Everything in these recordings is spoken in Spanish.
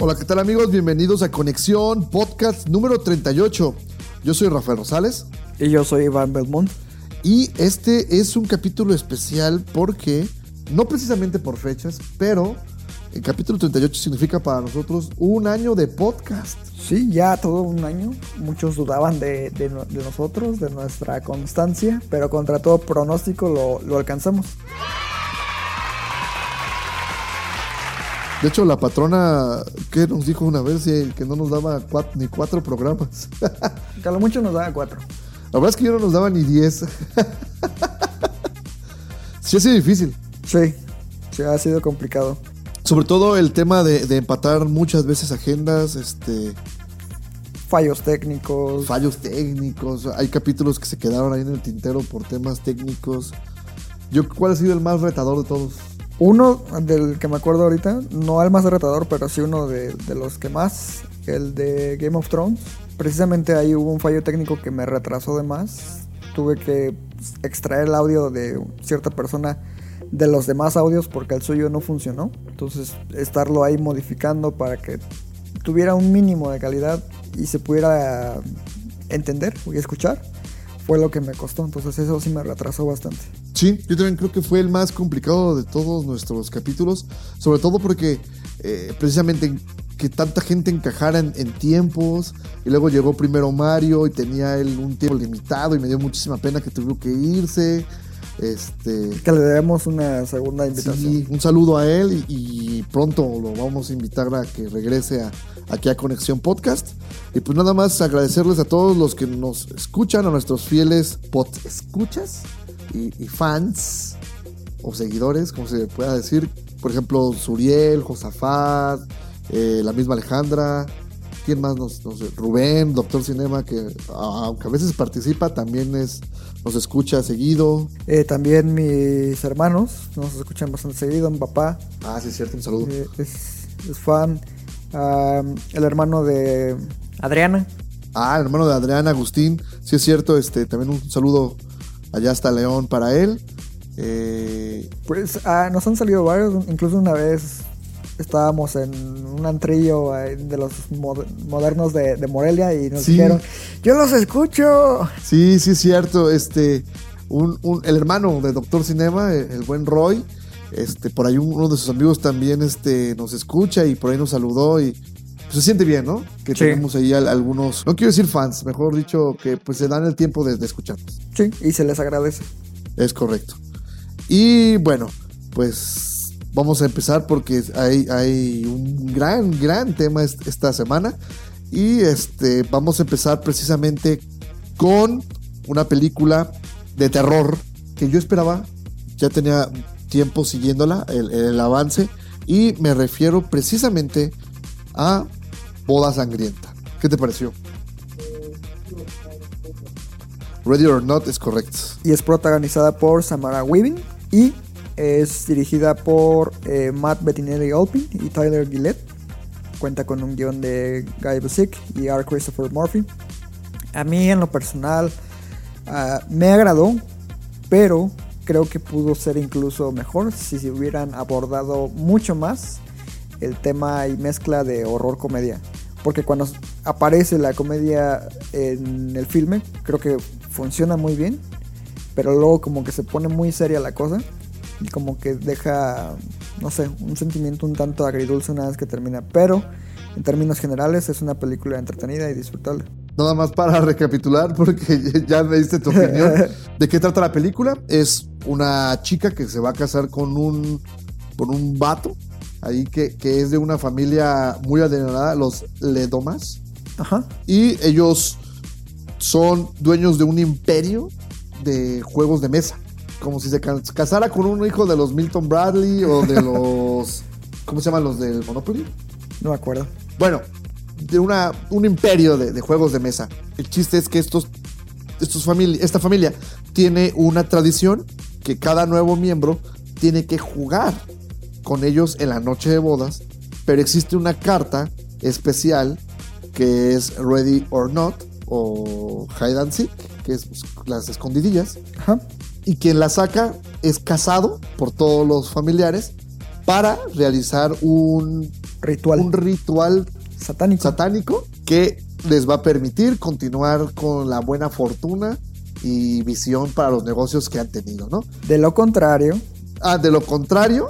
Hola, ¿qué tal amigos? Bienvenidos a Conexión Podcast número 38. Yo soy Rafael Rosales Y yo soy Iván Belmont. y este es un capítulo especial porque, no precisamente por fechas, pero el capítulo 38 significa para nosotros un año de podcast. Sí, ya todo un año. Muchos dudaban de, de no- de nosotros, de nuestra constancia, pero contra todo pronóstico lo, lo alcanzamos. De hecho, la patrona, ¿qué nos dijo una vez? Que no nos daba cuat- ni cuatro programas. Que a lo mucho nos daba cuatro. La verdad es que yo no nos daba ni diez. sí ha sido difícil. Sí, sí, ha sido complicado. Sobre todo el tema de, de empatar muchas veces agendas, este, Fallos técnicos. fallos técnicos. Hay capítulos que se quedaron ahí en el tintero por temas técnicos. Yo, ¿cuál ha sido el más retador de todos? Uno del que me acuerdo ahorita, no el más retador, pero sí uno de, de los que más, el de Game of Thrones. Precisamente ahí hubo un fallo técnico que me retrasó de más. Tuve que extraer el audio de cierta persona de los demás audios porque el suyo no funcionó. Entonces, estarlo ahí modificando para que tuviera un mínimo de calidad y se pudiera entender y escuchar fue lo que me costó. Entonces, eso sí me retrasó bastante. Sí, yo también creo que fue el más complicado de todos nuestros capítulos, sobre todo porque eh, precisamente que tanta gente encajara en, en tiempos, y luego llegó primero Mario y tenía él un tiempo limitado y me dio muchísima pena que tuvo que irse. Este, Que le debemos una segunda invitación. sí, un saludo a él y, y pronto lo vamos a invitar a que regrese a, aquí a Conexión Podcast. Y pues nada más agradecerles a todos los que nos escuchan, a nuestros fieles pod escuchas y, y fans o seguidores, como se pueda decir. Por ejemplo, Suriel, Josafat, eh, la misma Alejandra. ¿Quién más nos, nos- Rubén, Doctor Cinema, que aunque a veces participa, también es, nos escucha seguido. Eh, también mis hermanos nos escuchan bastante seguido. Mi papá Ah, sí, es cierto, un saludo. eh, es, es fan. El hermano de Adriana. Ah, el hermano de Adrián Agustín, sí es cierto, este, también un saludo allá hasta León para él. Eh, Pues ah, nos han salido varios. Incluso una vez estábamos en un antrillo eh, de los mod- modernos de, de Morelia y nos Sí. dijeron: Yo los escucho. sí, sí es cierto, este, un, un- el hermano de Doctor Cinema, el, el buen Roy, este, por ahí uno de sus amigos también este, nos escucha y por ahí nos saludó y pues, se siente bien, ¿no? Que Sí. tenemos ahí al- algunos, no quiero decir fans, mejor dicho, que pues se dan el tiempo de, de escucharnos. Sí, y se les agradece. Es correcto. Y bueno, pues vamos a empezar porque hay, hay un gran, gran tema est- esta semana. Y este, vamos a empezar precisamente con una película de terror que yo esperaba, ya tenía tiempo siguiéndola, el, el avance, y me refiero precisamente a Boda Sangrienta. ¿Qué te pareció? Ready or Not es correcto. y es protagonizada por Samara Weaving y es dirigida por eh, Matt Bettinelli Olpin y Tyler Gillette. Cuenta con un guion de Guy Busick y R. Christopher Murphy. A mí en lo personal ah, me agradó, pero creo que pudo ser incluso mejor si se hubieran abordado mucho más el tema y mezcla de horror comedia. Porque cuando aparece la comedia en el filme, creo que funciona muy bien. Pero luego como que se pone muy seria la cosa. Y como que deja, no sé, un sentimiento un tanto agridulce una vez que termina. Pero en términos generales es una película entretenida y disfrutable. Nada más para recapitular, porque ya me diste tu opinión. ¿De qué trata la película? Es una chica que se va a casar con un, con un vato, ahí que, que es de una familia muy adinerada, los Ledomas. Ajá. Y ellos son dueños de un imperio de juegos de mesa. Como si se ca- casara con un hijo de los Milton Bradley o de los ¿Cómo se llaman los del Monopoly? No me acuerdo. Bueno, de una, un imperio de, de juegos de mesa. El chiste es que estos, estos famili- esta familia tiene una tradición que cada nuevo miembro tiene que jugar con ellos en la noche de bodas, pero existe una carta especial que es Ready or Not o Hide and Seek, que es pues, las escondidillas, Ajá. y quien la saca es casado por todos los familiares para realizar un, Ritual. un ritual satánico. satánico que les va a permitir continuar con la buena fortuna y visión para los negocios que han tenido, ¿no? de lo contrario, Ah, de lo contrario,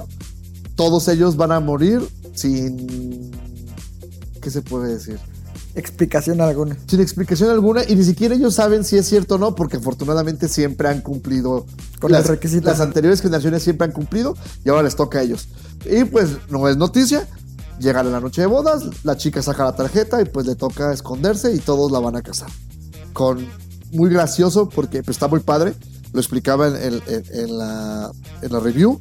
todos ellos van a morir sin... ¿Qué se puede decir? explicación alguna. Sin explicación alguna y ni siquiera ellos saben si es cierto o no, porque afortunadamente siempre han cumplido Con los requisitos. Las anteriores generaciones siempre han cumplido y ahora les toca a ellos. Y pues no es noticia, llegan a la noche de bodas, la chica saca la tarjeta y pues le toca esconderse y todos la van a casar. Con muy gracioso porque pues, está muy padre, lo explicaba en, en- en- en la, en la review,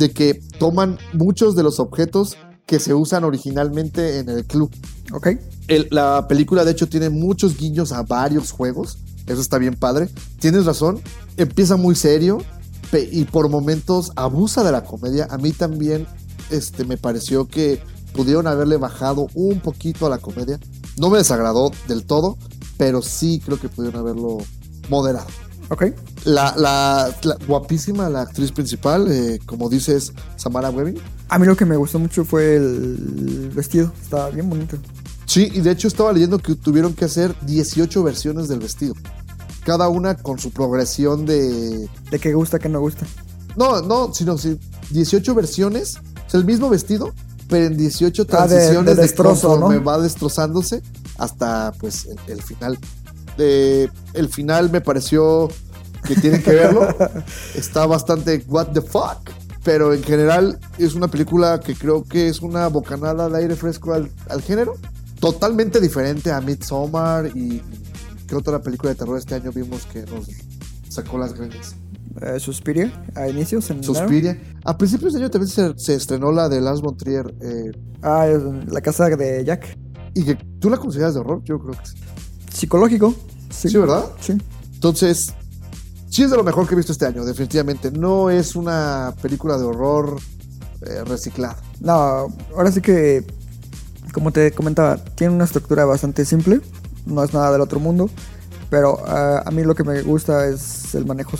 de que toman muchos de los objetos que se usan originalmente en el club. ¿Ok? El- la película, de hecho, tiene muchos guiños a varios juegos. Eso está bien padre. Tienes razón. Empieza muy serio y por momentos abusa de la comedia. A mí también este, me pareció que pudieron haberle bajado un poquito a la comedia. No me desagradó del todo, pero sí creo que pudieron haberlo moderado. ¿Ok? La, la- la- guapísima, la actriz principal, eh, como dices, Samara Webbing. A mí lo que me gustó mucho fue el vestido. Estaba bien bonito. Sí, y de hecho estaba leyendo que tuvieron que hacer 18 versiones del vestido. Cada una con su progresión de... De qué gusta, qué no gusta. No, no, sino sí, 18 versiones. Es el mismo vestido, pero en 18 Ah, transiciones de de, destrozo, conforme ¿no? va destrozándose hasta pues el, el final. Eh, el final me pareció que tienen que verlo. Está bastante what the fuck. Pero en general es una película que creo que es una bocanada de aire fresco al, al género. Totalmente diferente a Midsommar y, ¿qué otra película de terror este año vimos que nos sacó las greñas? Eh, Suspiria, a inicios en enero. Suspiria. A principios de año también se, se estrenó la de Lars von Trier. eh, Ah, la casa de Jack. y que tú la consideras de horror, yo creo que sí. Psicológico. Sí, Sí, ¿verdad? Sí. Entonces, sí es de lo mejor que he visto este año, definitivamente. No es una película de horror eh, reciclada. No, ahora sí que, como te comentaba, tiene una estructura bastante simple. No es nada del otro mundo. Pero ah, a mí lo que me gusta es el manejo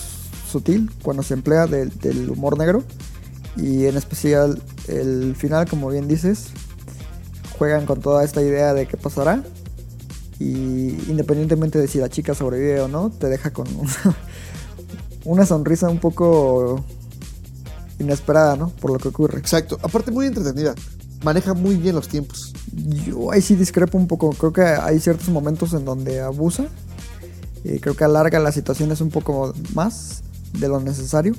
sutil cuando se emplea del humor negro. Y en especial el final, como bien dices, juegan con toda esta idea de qué pasará. Y independientemente de si la chica sobrevive o no, te deja con una, una sonrisa un poco inesperada, ¿no? Por lo que ocurre. Exacto. Aparte, muy entretenida. Maneja muy bien los tiempos. Yo ahí sí discrepo un poco. Creo que hay ciertos momentos en donde abusa. Y creo que alarga las situaciones un poco más de lo necesario.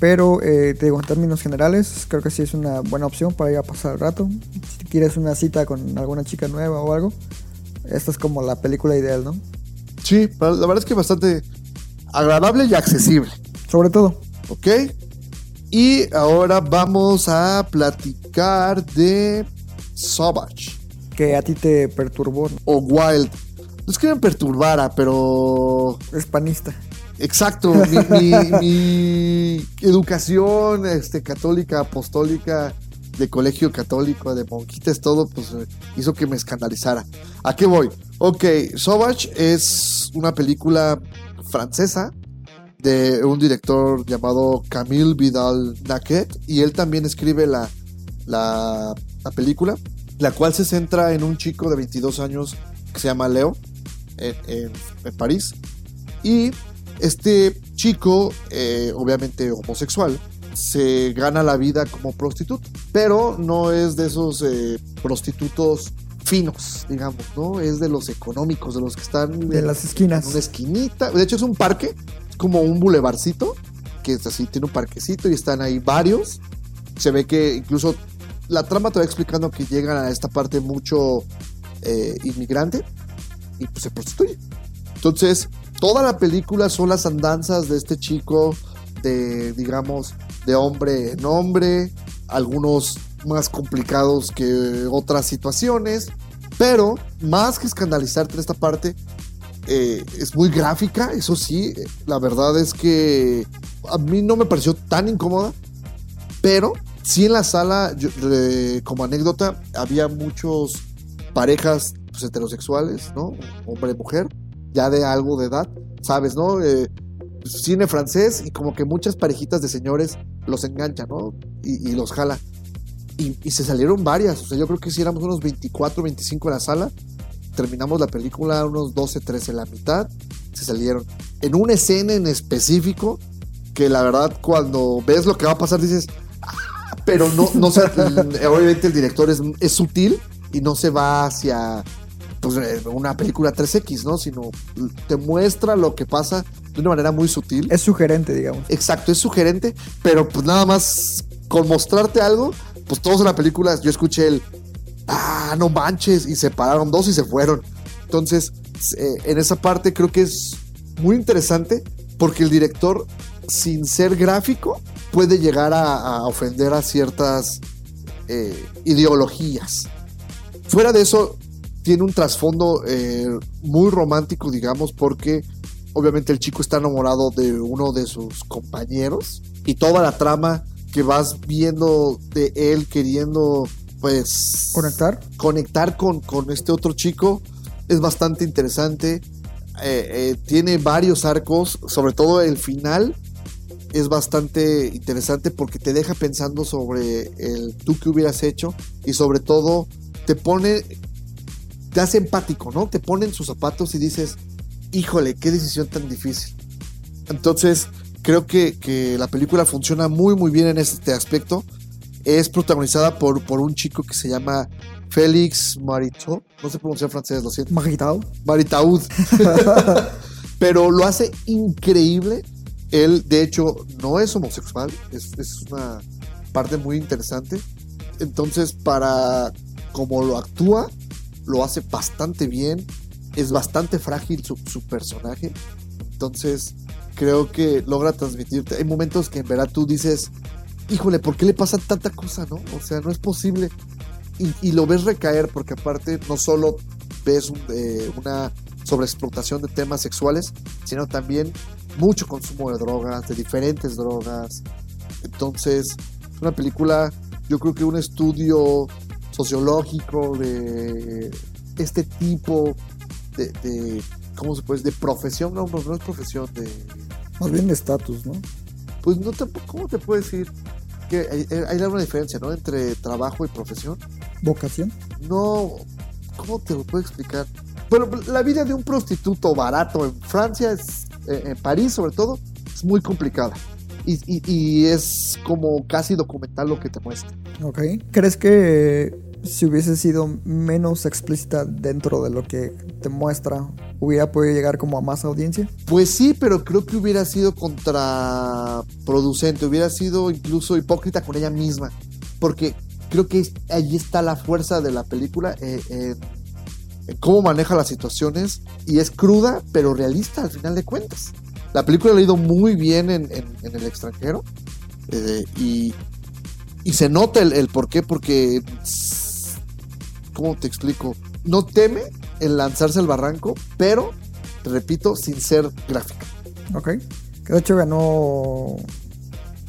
Pero eh, te digo, en términos generales, creo que sí es una buena opción para ir a pasar el rato. Si quieres una cita con alguna chica nueva o algo, esta es como la película ideal, ¿no? Sí, la verdad es que bastante agradable y accesible. Sobre todo, ¿Ok? Y ahora vamos a platicar de Savage que a ti te perturbó. ¿no? o Wild. No es que me perturbara, pero Es panista. Exacto, mi, mi- mi educación este, católica, apostólica, de colegio católico, de monjitas, todo, pues eh, hizo que me escandalizara. ¿A qué voy? Ok, Sauvage es una película francesa de un director llamado Camille Vidal Naquet y él también escribe la, la, la película, la cual se centra en un chico de 22 años que se llama Leo en, en- en París y este chico, eh, obviamente homosexual, se gana la vida como prostituto, pero no es de esos eh, prostitutos finos, digamos, ¿no? Es de los económicos, de los que están De en- las esquinas. en una esquinita. De hecho, es un parque, es como un bulevarcito, que es así, tiene un parquecito y están ahí varios. Se ve que incluso la trama te va explicando que llegan a esta parte mucho eh, inmigrante y pues se prostituye. Entonces, toda la película son las andanzas de este chico, de, digamos, de hombre en hombre, algunos más complicados que otras situaciones. Pero más que escandalizarte esta parte, eh, es muy gráfica, eso sí. La verdad es que a mí no me pareció tan incómoda, pero sí en la sala, yo, como anécdota, había muchos parejas pues, heterosexuales, ¿no? Hombre y mujer, ya de algo de edad, ¿sabes, no? Eh, cine francés y como que muchas parejitas de señores los enganchan, ¿no? Y, y los jala. Y, y se salieron varias, o sea, yo creo que si éramos unos 24, 25 en la sala, terminamos la película unos 12, 13 en la mitad, se salieron. En una escena en específico, que la verdad cuando ves lo que va a pasar dices, "Ah", pero no, no se- obviamente el director es, es sutil y no se va hacia pues, eh, una película 3X, ¿no? Sino te muestra lo que pasa de una manera muy sutil. Es sugerente, digamos. Exacto, es sugerente, pero pues nada más con mostrarte algo, pues todos en la película yo escuché el ah, no manches, y se pararon dos y se fueron. Entonces, eh, en esa parte creo que es muy interesante porque el director, sin ser gráfico, puede llegar a, a ofender a ciertas eh, ideologías. Fuera de eso, tiene un trasfondo eh, muy romántico, digamos, porque obviamente el chico está enamorado de uno de sus compañeros y toda la trama que vas viendo de él queriendo, pues, Conectar. conectar con, con este otro chico es bastante interesante. Eh, eh, tiene varios arcos, sobre todo el final es bastante interesante porque te deja pensando sobre el tú que hubieras hecho y sobre todo te pone, te hace empático, ¿no? Te pone en sus zapatos y dices, híjole, qué decisión tan difícil. Entonces, creo que, que la película funciona muy, muy bien en este aspecto. Es protagonizada por, por un chico que se llama Félix Maritot. No sé pronunciar francés, lo siento. Magitado. Maritaud. Pero lo hace increíble. Él, de hecho, no es homosexual. Es, es una parte muy interesante. Entonces, para como lo actúa, lo hace bastante bien. Es bastante frágil su, su personaje. Entonces, creo que logra transmitirte. Hay momentos que en verdad tú dices, híjole, ¿por qué le pasa tanta cosa, no? O sea, no es posible. Y, lo ves recaer porque aparte no solo ves eh, una sobreexplotación de temas sexuales, sino también mucho consumo de drogas, de diferentes drogas. Entonces, es una película, yo creo que un estudio sociológico de este tipo de, de ¿cómo se puede? De profesión, no, no es profesión, de, Más bien de estatus, ¿no? pues no te, ¿cómo te puedo decir? Que hay, hay una diferencia, ¿no? Entre trabajo y profesión. Vocación. No, ¿cómo te lo puedo explicar? Bueno, la vida de un prostituto barato en Francia, es, eh, en París sobre todo, es muy complicada. Y, y- y es como casi documental lo que te muestra. Ok. ¿Crees que si hubiese sido menos explícita dentro de lo que te muestra, hubiera podido llegar como a más audiencia? Pues sí, pero creo que hubiera sido contraproducente, hubiera sido incluso hipócrita con ella misma. Porque creo que ahí está la fuerza de la película, eh, en cómo maneja las situaciones y es cruda, pero realista al final de cuentas. La película la ha ido muy bien en, el extranjero eh, y, y se nota el, el por qué, porque, ¿cómo te explico? No teme en lanzarse al barranco, pero, te repito, sin ser gráfica. Ok. Que de hecho ganó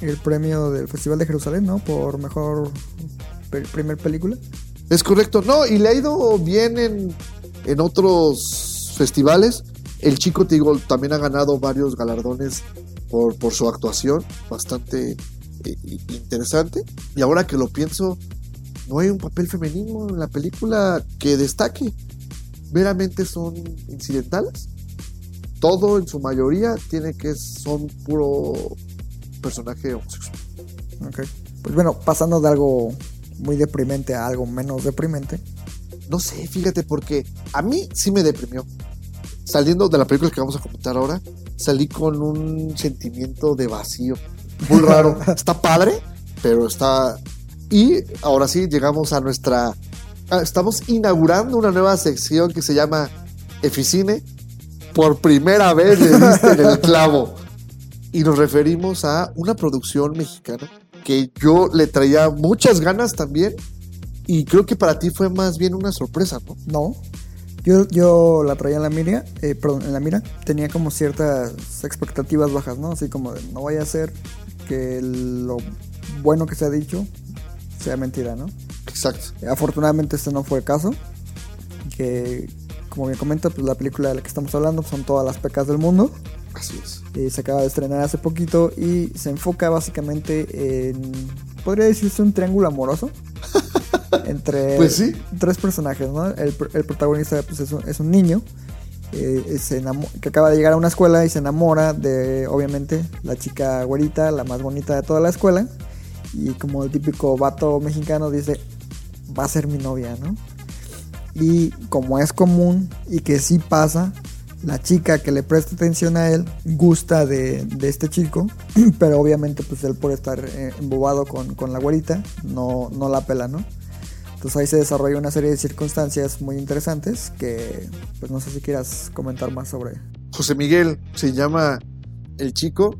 el premio del Festival de Jerusalén, ¿no? Por mejor pe- primer película. Es correcto, no, y le ha ido bien en, en otros festivales. El chico, te digo, también ha ganado varios galardones por, por su actuación, bastante eh, interesante. Y ahora que lo pienso, no hay un papel femenino en la película que destaque. Meramente son incidentales. Todo en su mayoría tiene que son puro personaje homosexual. Ok. Pues bueno, pasando de algo muy deprimente a algo menos deprimente. No sé, fíjate, porque a mí sí me deprimió. Saliendo de la película que vamos a comentar ahora, salí con un sentimiento de vacío. Muy raro. está padre, pero está. Y ahora sí, llegamos a nuestra. ah, Estamos inaugurando una nueva sección que se llama Eficine. Por primera vez le diste en el clavo. Y nos referimos a una producción mexicana que yo le traía muchas ganas también. Y creo que para ti fue más bien una sorpresa, ¿no? No. Yo, yo la traía en la mira, eh, perdón, en la mira. Tenía como ciertas expectativas bajas, ¿no? Así como de, no vaya a ser que lo bueno que se ha dicho sea mentira, ¿no? Exacto. Afortunadamente este no fue el caso. Que, como bien comenta, pues la película de la que estamos hablando son todas las pecas del mundo. Así es. Eh, se acaba de estrenar hace poquito y se enfoca básicamente en, podría decirse un triángulo amoroso. entre Pues sí. tres personajes, ¿no? El, pr- el protagonista pues, es, un, es un niño eh, se que acaba de llegar a una escuela y se enamora de, obviamente, la chica güerita, la más bonita de toda la escuela. Y como el típico vato mexicano dice, va a ser mi novia, ¿no? Y como es común y que sí pasa, la chica que le presta atención a él gusta de, de este chico, pero obviamente pues él por estar eh, embobado con, con la güerita no, no la pela, ¿no? Entonces ahí se desarrolla una serie de circunstancias muy interesantes que pues no sé si quieras comentar más sobre. José Miguel se llama el chico.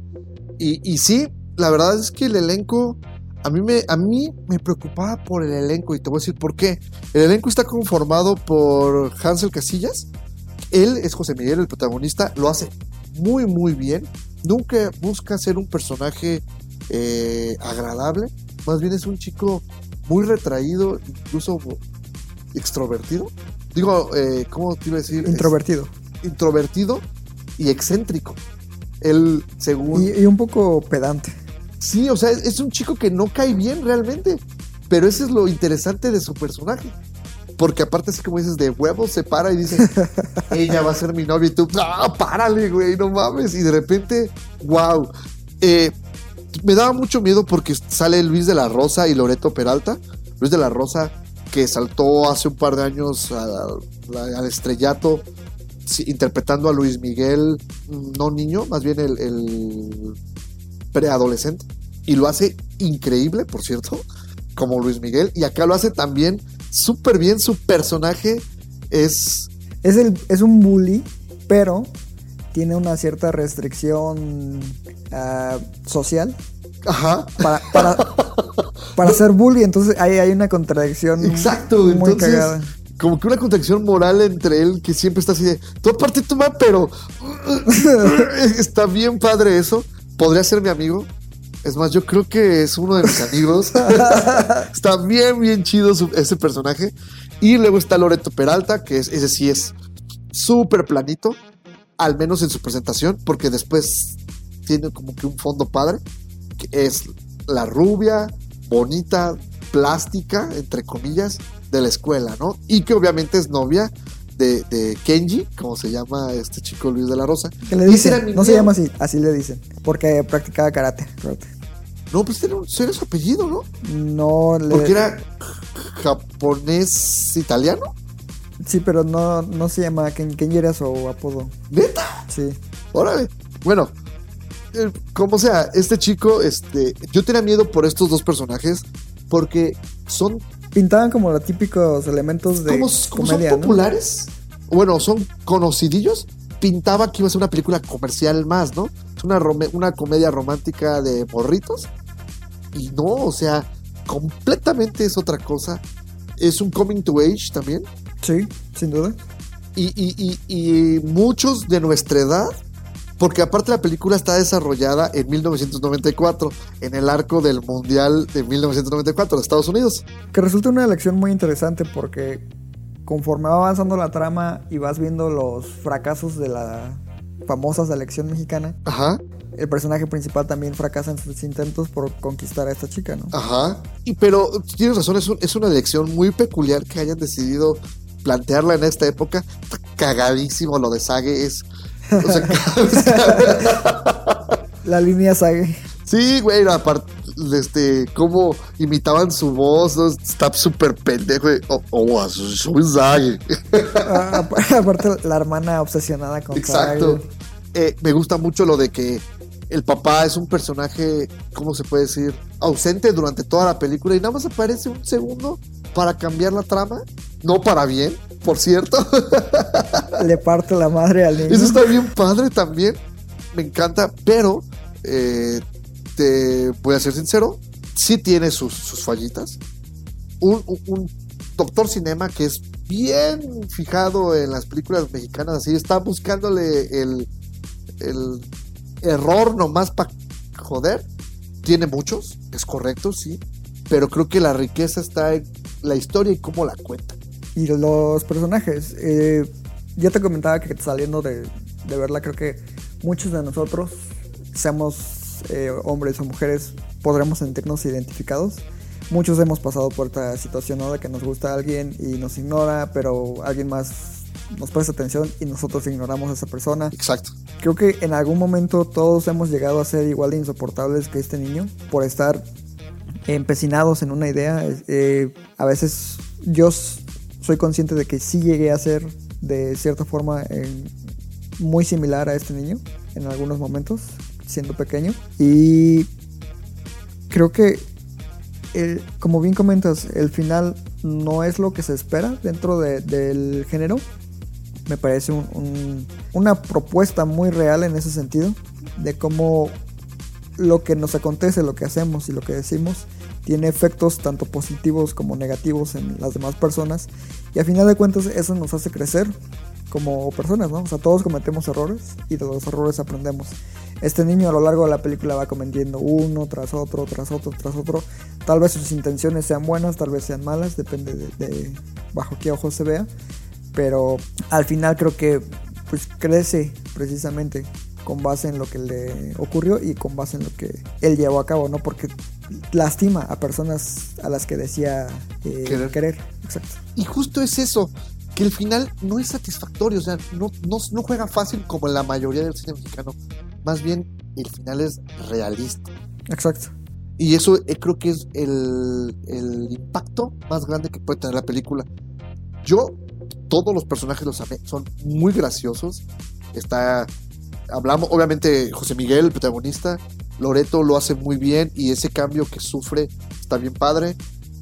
Y, y sí, la verdad es que el elenco, a mí, me, a mí me preocupaba por el elenco y te voy a decir por qué. El elenco está conformado por Hansel Casillas. Él es José Miguel, el protagonista, lo hace muy, muy bien. Nunca busca ser un personaje eh, agradable. Más bien es un chico muy retraído, incluso extrovertido. Digo, eh, ¿cómo te iba a decir? Es- Introvertido. introvertido y excéntrico. Él, según... Y, y un poco pedante. Sí, o sea, es, es un chico que no cae bien realmente. Pero eso es lo interesante de su personaje. Porque aparte, así como dices, de huevos se para y dice, ella va a ser mi novia y tú, no, párale, güey, no mames. Y de repente, wow. Eh, me daba mucho miedo porque sale Luis de la Rosa y Loreto Peralta. Luis de la Rosa, que saltó hace un par de años al estrellato interpretando a Luis Miguel, mm, no niño, más bien el, el preadolescente. Y lo hace increíble, por cierto, como Luis Miguel. Y acá lo hace también súper bien. Su personaje es... Es, el, es un bully, pero tiene una cierta restricción ah, social Ajá. para, para, para ser bully. Entonces ahí hay una contradicción Exacto, muy entonces... cagada. Como que una contradicción moral entre él que siempre está así de, tú aparte tú ma, pero está bien padre eso. Podría ser mi amigo. Es más, yo creo que es uno de mis amigos. está bien, bien chido su- ese personaje. Y luego está Loreto Peralta, que es, ese sí es súper planito, al menos en su presentación, porque después tiene como que un fondo padre, que es la rubia, bonita, plástica, entre comillas, de la escuela, ¿no? Y que obviamente es novia de, de Kenji, como se llama este chico Luis de la Rosa. Que le dicen, no se llama así, así le dicen, porque practicaba karate. karate. No, pues era, un- era su apellido, ¿no? No le... Porque era japonés italiano. Sí, pero no, no se llama Ken, Kenji era su apodo. ¿Neta? Sí. Órale. Bueno, eh, como sea, este chico, este, yo tenía miedo por estos dos personajes porque son Pintaban como los típicos elementos de como, comedia, son ¿no? populares, bueno, son conocidillos, pintaba que iba a ser una película comercial más, ¿no? Es una, una comedia romántica de morritos. Y no, o sea, completamente es otra cosa. Es un coming to age también. Sí, sin duda. Y, y- y- y muchos de nuestra edad, porque aparte la película está desarrollada en 1994, en el arco del Mundial de 1994 de Estados Unidos. Que resulta una elección muy interesante porque conforme va avanzando la trama y vas viendo los fracasos de la famosa selección mexicana, Ajá. El personaje principal también fracasa en sus intentos por conquistar a esta chica, ¿no? Ajá. Y pero tienes razón, es, un- es una elección muy peculiar que hayan decidido plantearla en esta época. Está cagadísimo lo de Sage. Es. o sea, cada La línea Sage. sí, güey, aparte, este, cómo imitaban su voz, ¿no? está súper pendejo. Oh, oh, soy Sage. Ah, Aparte, la hermana obsesionada con Exacto. Sage. Eh, me gusta mucho lo de que el papá es un personaje, ¿cómo se puede decir? Ausente durante toda la película y nada más aparece un segundo para cambiar la trama. No para bien, por cierto. Le parte la madre al niño. Eso está bien padre también. Me encanta, pero eh, te voy a ser sincero. sí tiene sus, sus fallitas. Un, un- un doctor cinema que es bien fijado en las películas mexicanas, así está buscándole el, el error nomás para joder. Tiene muchos, es correcto, sí, pero creo que la riqueza está en la historia y cómo la cuenta. Y los personajes. eh, ya te comentaba que saliendo de, de verla, creo que muchos de nosotros, seamos eh, hombres o mujeres, podremos sentirnos identificados. Muchos hemos pasado por esta situación ¿no? de que nos gusta alguien y nos ignora, pero alguien más nos presta atención y nosotros ignoramos a esa persona. Exacto. Creo que en algún momento todos hemos llegado a ser igual de insoportables que este niño por estar empecinados en una idea. Eh, a veces yo soy consciente de que sí llegué a ser de cierta forma eh, muy similar a este niño en algunos momentos, siendo pequeño. Y creo que, como bien comentas, el final no es lo que se espera dentro de- del género. Me parece un- un- una propuesta muy real en ese sentido, de cómo lo que nos acontece, lo que hacemos y lo que decimos tiene efectos tanto positivos como negativos en las demás personas y a final de cuentas eso nos hace crecer como personas, ¿no? O sea, todos cometemos errores y de los errores aprendemos. Este niño a lo largo de la película va cometiendo uno tras otro, tras otro, tras otro. Tal vez sus intenciones sean buenas, tal vez sean malas, depende de, de bajo qué ojos se vea. Pero al final creo que pues crece precisamente con base en lo que le ocurrió y con base en lo que él llevó a cabo, ¿no? Porque lastima a personas a las que decía eh, Querer. querer. Exacto. Y justo es eso, que el final no es satisfactorio, o sea, no, no, no juega fácil como la mayoría del cine mexicano. Más bien, el final es realista. Exacto. Y eso eh, creo que es el, el impacto más grande que puede tener la película. Yo, todos los personajes los amé, son muy graciosos. Está, hablamos, obviamente, José Miguel, el protagonista, Loreto lo hace muy bien y ese cambio que sufre está bien padre.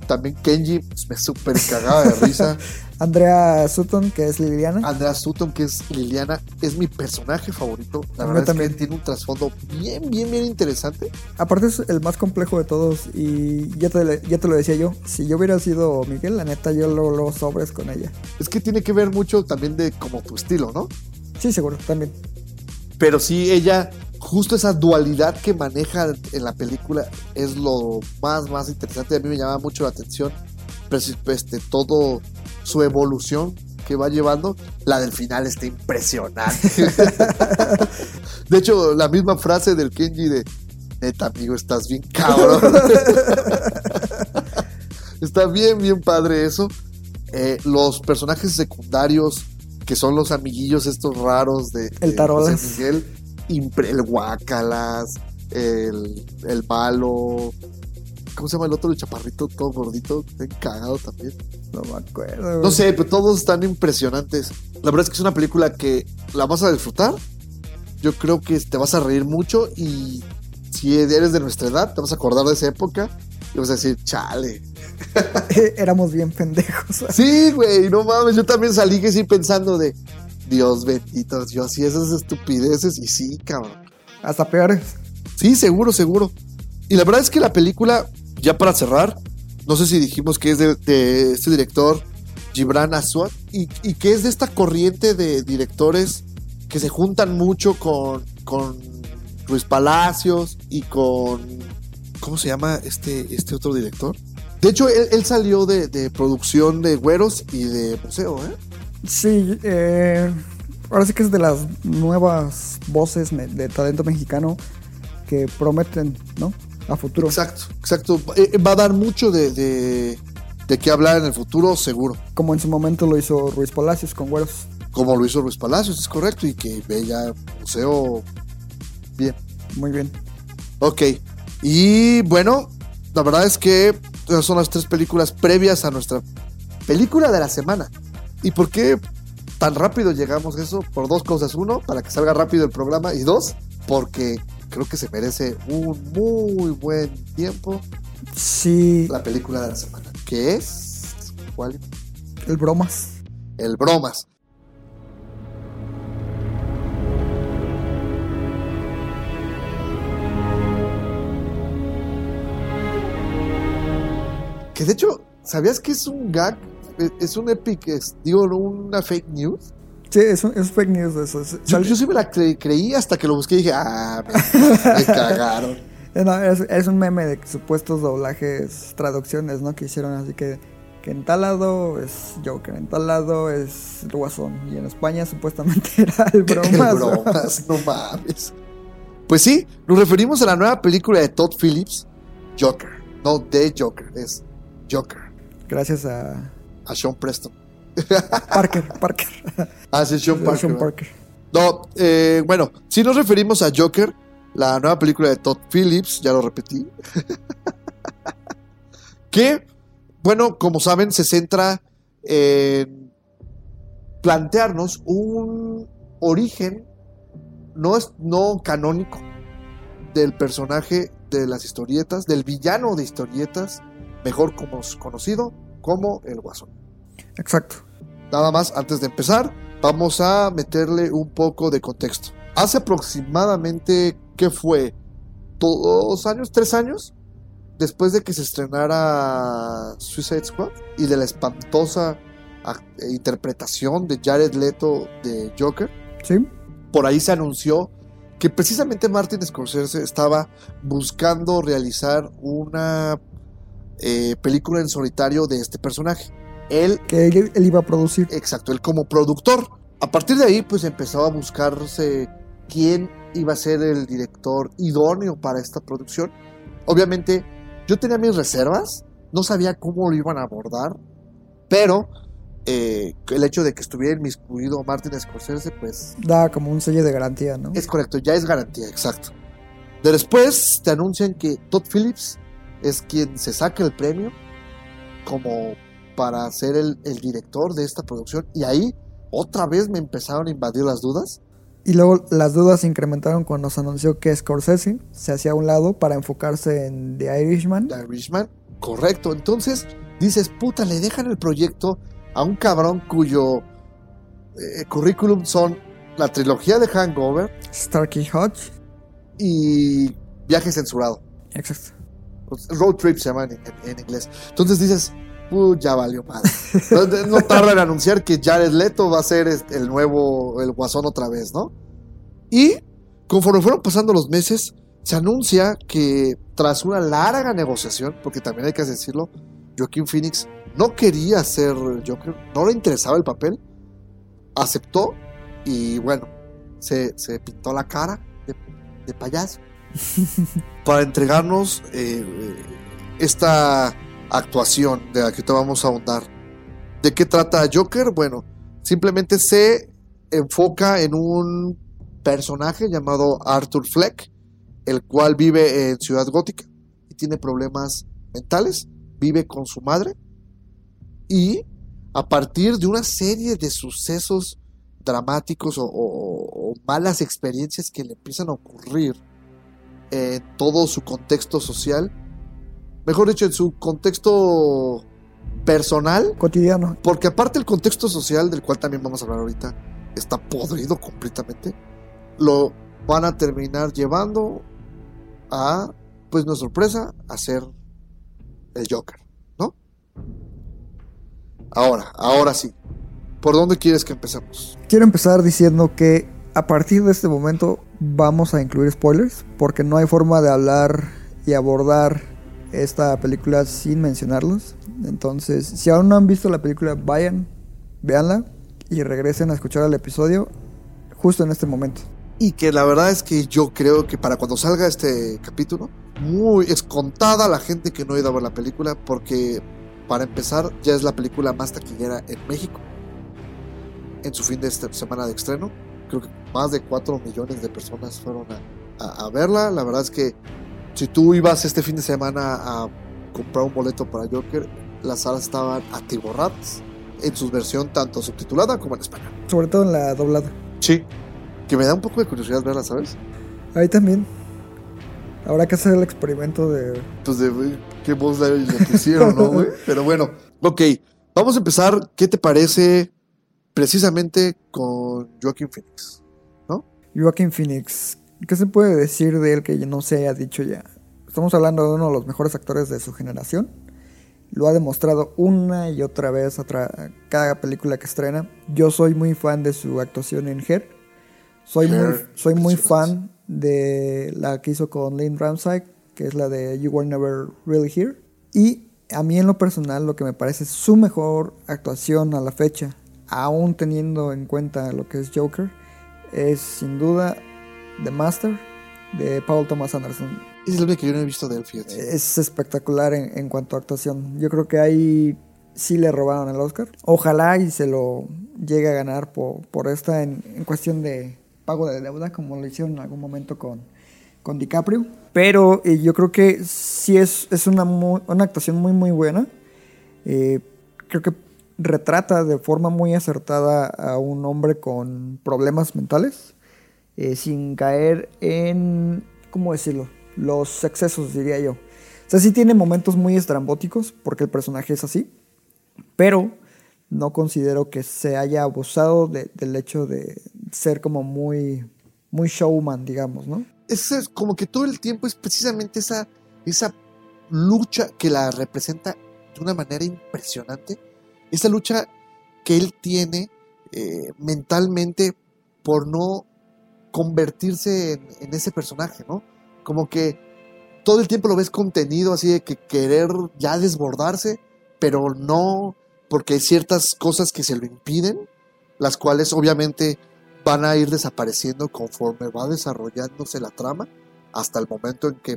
También Kenji pues, me súper cagaba de risa. Andrea Sutton, que es Liliana. Andrea Sutton, que es Liliana, es mi personaje favorito. La verdad es también. que tiene un trasfondo bien, bien, bien interesante. Aparte es el más complejo de todos y ya te, ya te lo decía yo, si yo hubiera sido Miguel, la neta yo lo, lo sobres con ella. Es que tiene que ver mucho también de como tu estilo, ¿no? Sí, seguro, también. Pero sí, ella, justo esa dualidad que maneja en la película es lo más, más interesante. A mí me llama mucho la atención preci- este, todo su evolución que va llevando. La del final está impresionante. de hecho, la misma frase del Kenji de neta, amigo, estás bien cabrón. está bien, bien padre eso. Eh, los personajes secundarios que son los amiguillos estos raros de, El de Tarolas. José Miguel, impre- el Guacalas, el, el Malo, ¿cómo se llama el otro? El chaparrito todo gordito, bien cagado también. No me acuerdo. No sé, pero todos están impresionantes. La verdad es que es una película que la vas a disfrutar. Yo creo que te vas a reír mucho y si eres de nuestra edad, te vas a acordar de esa época y vas a decir, chale. Éramos bien pendejos. Sí, güey, no mames, yo también salí que sí pensando de, Dios bendito, yo hacía esas estupideces y sí, cabrón. Hasta peores. Sí, seguro, seguro. Y la verdad es que la película, ya para cerrar, no sé si dijimos que es de, de este director, Gibran Aswad, y, y que es de esta corriente de directores que se juntan mucho con, con Luis Palacios y con... ¿Cómo se llama este, este otro director? De hecho, él, él salió de, de producción de Güeros y de Museo, ¿eh? Sí, eh, ahora sí que es de las nuevas voces de talento mexicano que prometen, ¿no? A futuro. Exacto, exacto. Eh, Va a dar mucho de, de, de qué hablar en el futuro, seguro. Como en su momento lo hizo Ruiz Palacios con Güeros. como lo hizo Luis Palacios, es correcto, y que ya museo bien. Muy bien. Ok, y bueno, la verdad es que esas son las tres películas previas a nuestra película de la semana. ¿Y por qué tan rápido llegamos a eso? Por dos cosas. Uno, para que salga rápido el programa, y dos, porque creo que se merece un muy buen tiempo Sí, la película de la semana, que es... ¿Cuál? el bromas. El Bromas. Que de hecho, ¿sabías que es un gag? Es- un epic, es, digo, una fake news. Sí, es, un- es fake news eso. Es, Yo, sí me la cre- creí hasta que lo busqué y dije, ah, me, cagaron. eh, no, es, es un meme de supuestos doblajes, traducciones, ¿no? Que hicieron así que, que en tal lado es Joker, en tal lado es el Guasón. Y en España supuestamente era el bromas. bromas, no mames. Pues sí, nos referimos a la nueva película de Todd Phillips, Joker. No de Joker, es Joker. Gracias a A Sean Preston. Parker, Parker. Ah, sí, Sean Parker. Sean ¿no? Parker. No, eh, bueno, si nos referimos a Joker, la nueva película de Todd Phillips, ya lo repetí. que, bueno, como saben, se centra en plantearnos un origen no, es, no canónico del personaje de las historietas, del villano de historietas, mejor como conocido como el Guasón. Exacto. Nada más, antes de empezar, vamos a meterle un poco de contexto. Hace aproximadamente, ¿qué fue? ¿Dos años? ¿Tres años? Después de que se estrenara Suicide Squad y de la espantosa ac- interpretación de Jared Leto de Joker, ¿Sí? por ahí se anunció que precisamente Martin Scorsese estaba buscando realizar una eh, película en solitario de este personaje. Él Que él, él iba a producir. Exacto, él como productor. A partir de ahí, pues empezó a buscarse quién iba a ser el director idóneo para esta producción. Obviamente, yo tenía mis reservas, no sabía cómo lo iban a abordar, pero eh, el hecho de que estuviera inmiscuido Martin Scorsese, pues Da como un sello de garantía, ¿no? es correcto, ya es garantía, exacto. De Después te anuncian que Todd Phillips es quien se saca el premio como para ser el, el director de esta producción. Y ahí otra vez me empezaron a invadir las dudas. Y luego las dudas se incrementaron cuando se anunció que Scorsese se hacía a un lado para enfocarse en The Irishman. The Irishman, correcto. Entonces dices, puta, le dejan el proyecto a un cabrón cuyo eh, currículum son la trilogía de Hangover Starkey Hodge. y Viaje Censurado. Exacto. Road Trip se llama en, en- en inglés. Entonces dices, "Uh, ya valió madre. No, no tarda en anunciar que Jared Leto va a ser este, el nuevo, el guasón otra vez, ¿no? Y conforme fueron pasando los meses, se anuncia que tras una larga negociación, porque también hay que decirlo, Joaquín Phoenix no quería ser Joker, no le interesaba el papel, aceptó y bueno, se, se pintó la cara de, de payaso para entregarnos eh, eh, esta actuación de la que te vamos a ahondar. ¿De qué trata Joker? Bueno, simplemente se enfoca en un personaje llamado Arthur Fleck, el cual vive en Ciudad Gótica y tiene problemas mentales, vive con su madre y a partir de una serie de sucesos dramáticos o, o- o malas experiencias que le empiezan a ocurrir en todo su contexto social, mejor dicho, en su contexto personal, Cotidiano. porque aparte el contexto social, del cual también vamos a hablar ahorita, está podrido completamente, lo van a terminar llevando a, pues no sorpresa, a ser el Joker, ¿no? Ahora, ahora sí. ¿Por dónde quieres que empecemos? Quiero empezar diciendo que a partir de este momento vamos a incluir spoilers porque no hay forma de hablar y abordar esta película sin mencionarlos. Entonces, si aún no han visto la película, vayan, véanla y regresen a escuchar el episodio justo en este momento. Y que la verdad es que yo creo que para cuando salga este capítulo, muy es contada la gente que no ha ido a ver la película, porque para empezar ya es la película más taquillera en México. En su fin de esta semana de estreno, creo que más de 4 millones de personas fueron a, a- a verla. La verdad es que si tú ibas este fin de semana a comprar un boleto para Joker, las salas estaban atiborradas en su versión tanto subtitulada como en español. Sobre todo en la doblada. Sí. Que me da un poco de curiosidad verla, ¿sabes? Ahí también. Habrá que hacer el experimento de... Pues de qué voz le, le pusieron, ¿no, güey? Pero bueno, ok. Vamos a empezar. ¿Qué te parece precisamente con Joaquin Phoenix? Joaquin Phoenix. ¿Qué se puede decir de él que no se haya dicho ya? Estamos hablando de uno de los mejores actores de su generación. Lo ha demostrado una y otra vez a cada película que estrena. Yo soy muy fan de su actuación en Her. Soy muy, soy muy fan de la que hizo con Lynn Ramsay, que es la de You Were Never Really Here. Y a mí en lo personal lo que me parece su mejor actuación a la fecha, aún teniendo en cuenta lo que es Joker, es sin duda The Master de Paul Thomas Anderson. Es el único que yo no he visto de él, fíjate. Es espectacular en, en cuanto a actuación. Yo creo que ahí sí le robaron el Oscar. Ojalá y se lo llegue a ganar por, por esta en, en cuestión de pago de deuda, como lo hicieron en algún momento con, con DiCaprio. Pero eh, yo creo que sí es, es una, mu- una actuación muy, muy buena. Eh, creo que retrata de forma muy acertada a un hombre con problemas mentales, eh, sin caer en, ¿cómo decirlo? Los excesos, diría yo. O sea, sí tiene momentos muy estrambóticos, porque el personaje es así, pero no considero que se haya abusado de- del hecho de ser como muy, muy showman, digamos, ¿no? Es como que todo el tiempo es precisamente esa, esa lucha que la representa de una manera impresionante. Esa lucha que él tiene eh, mentalmente por no convertirse en, ese personaje, ¿no? Como que todo el tiempo lo ves contenido, así de que querer ya desbordarse, pero no, porque hay ciertas cosas que se lo impiden, las cuales obviamente van a ir desapareciendo conforme va desarrollándose la trama, hasta el momento en que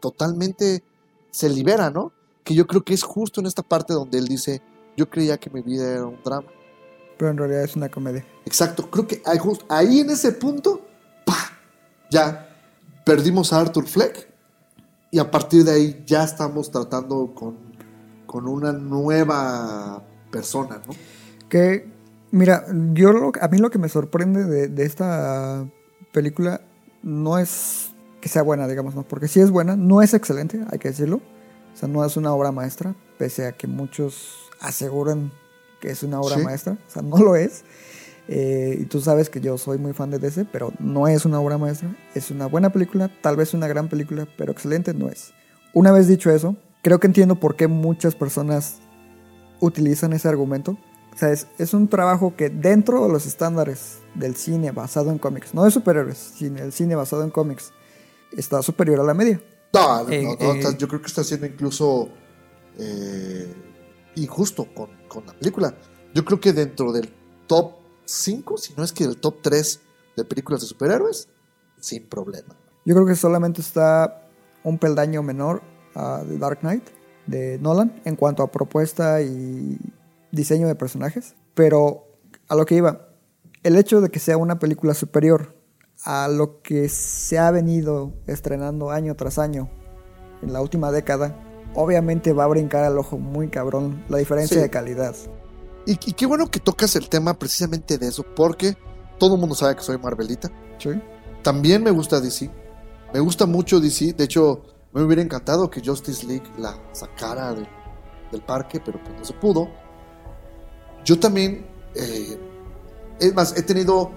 totalmente se libera, ¿no? Que yo creo que es justo en esta parte donde él dice, yo creía que mi vida era un drama. Pero en realidad es una comedia. Exacto, creo que ahí, justo- ahí en ese punto, ¡pa! Ya perdimos a Arthur Fleck y a partir de ahí ya estamos tratando con, con una nueva persona, ¿no? Que, mira, yo lo- a mí lo que me sorprende de, de esta película no es que sea buena, digamos, ¿no? Porque sí es buena, no es excelente, hay que decirlo. O sea, no es una obra maestra, pese a que muchos aseguran que es una obra Sí. maestra. O sea, no lo es. Eh, y tú sabes que yo soy muy fan de DC, pero no es una obra maestra. Es una buena película, tal vez una gran película, pero excelente no es. Una vez dicho eso, creo que entiendo por qué muchas personas utilizan ese argumento. O sea, es, es un trabajo que dentro de los estándares del cine basado en cómics, no de superhéroes, sino el cine basado en cómics, está superior a la media. No, no, Eh, no, eh. está- yo creo que está siendo incluso eh, injusto con, con la película. Yo creo que dentro del top 5, si no es que del top 3 de películas de superhéroes, sin problema. Yo creo que solamente está un peldaño menor a The Dark Knight de Nolan en cuanto a propuesta y diseño de personajes. Pero a lo que iba, el hecho de que sea una película superior a lo que se ha venido estrenando año tras año en la última década, obviamente va a brincar al ojo muy cabrón la diferencia Sí. de calidad. Y, y qué bueno que tocas el tema precisamente de eso, porque todo el mundo sabe que soy Marvelita. ¿Sí? También me gusta DC. Me gusta mucho DC. De hecho, me hubiera encantado que Justice League la sacara del, del parque, pero pues no se pudo. Yo también, eh, es más, he tenido,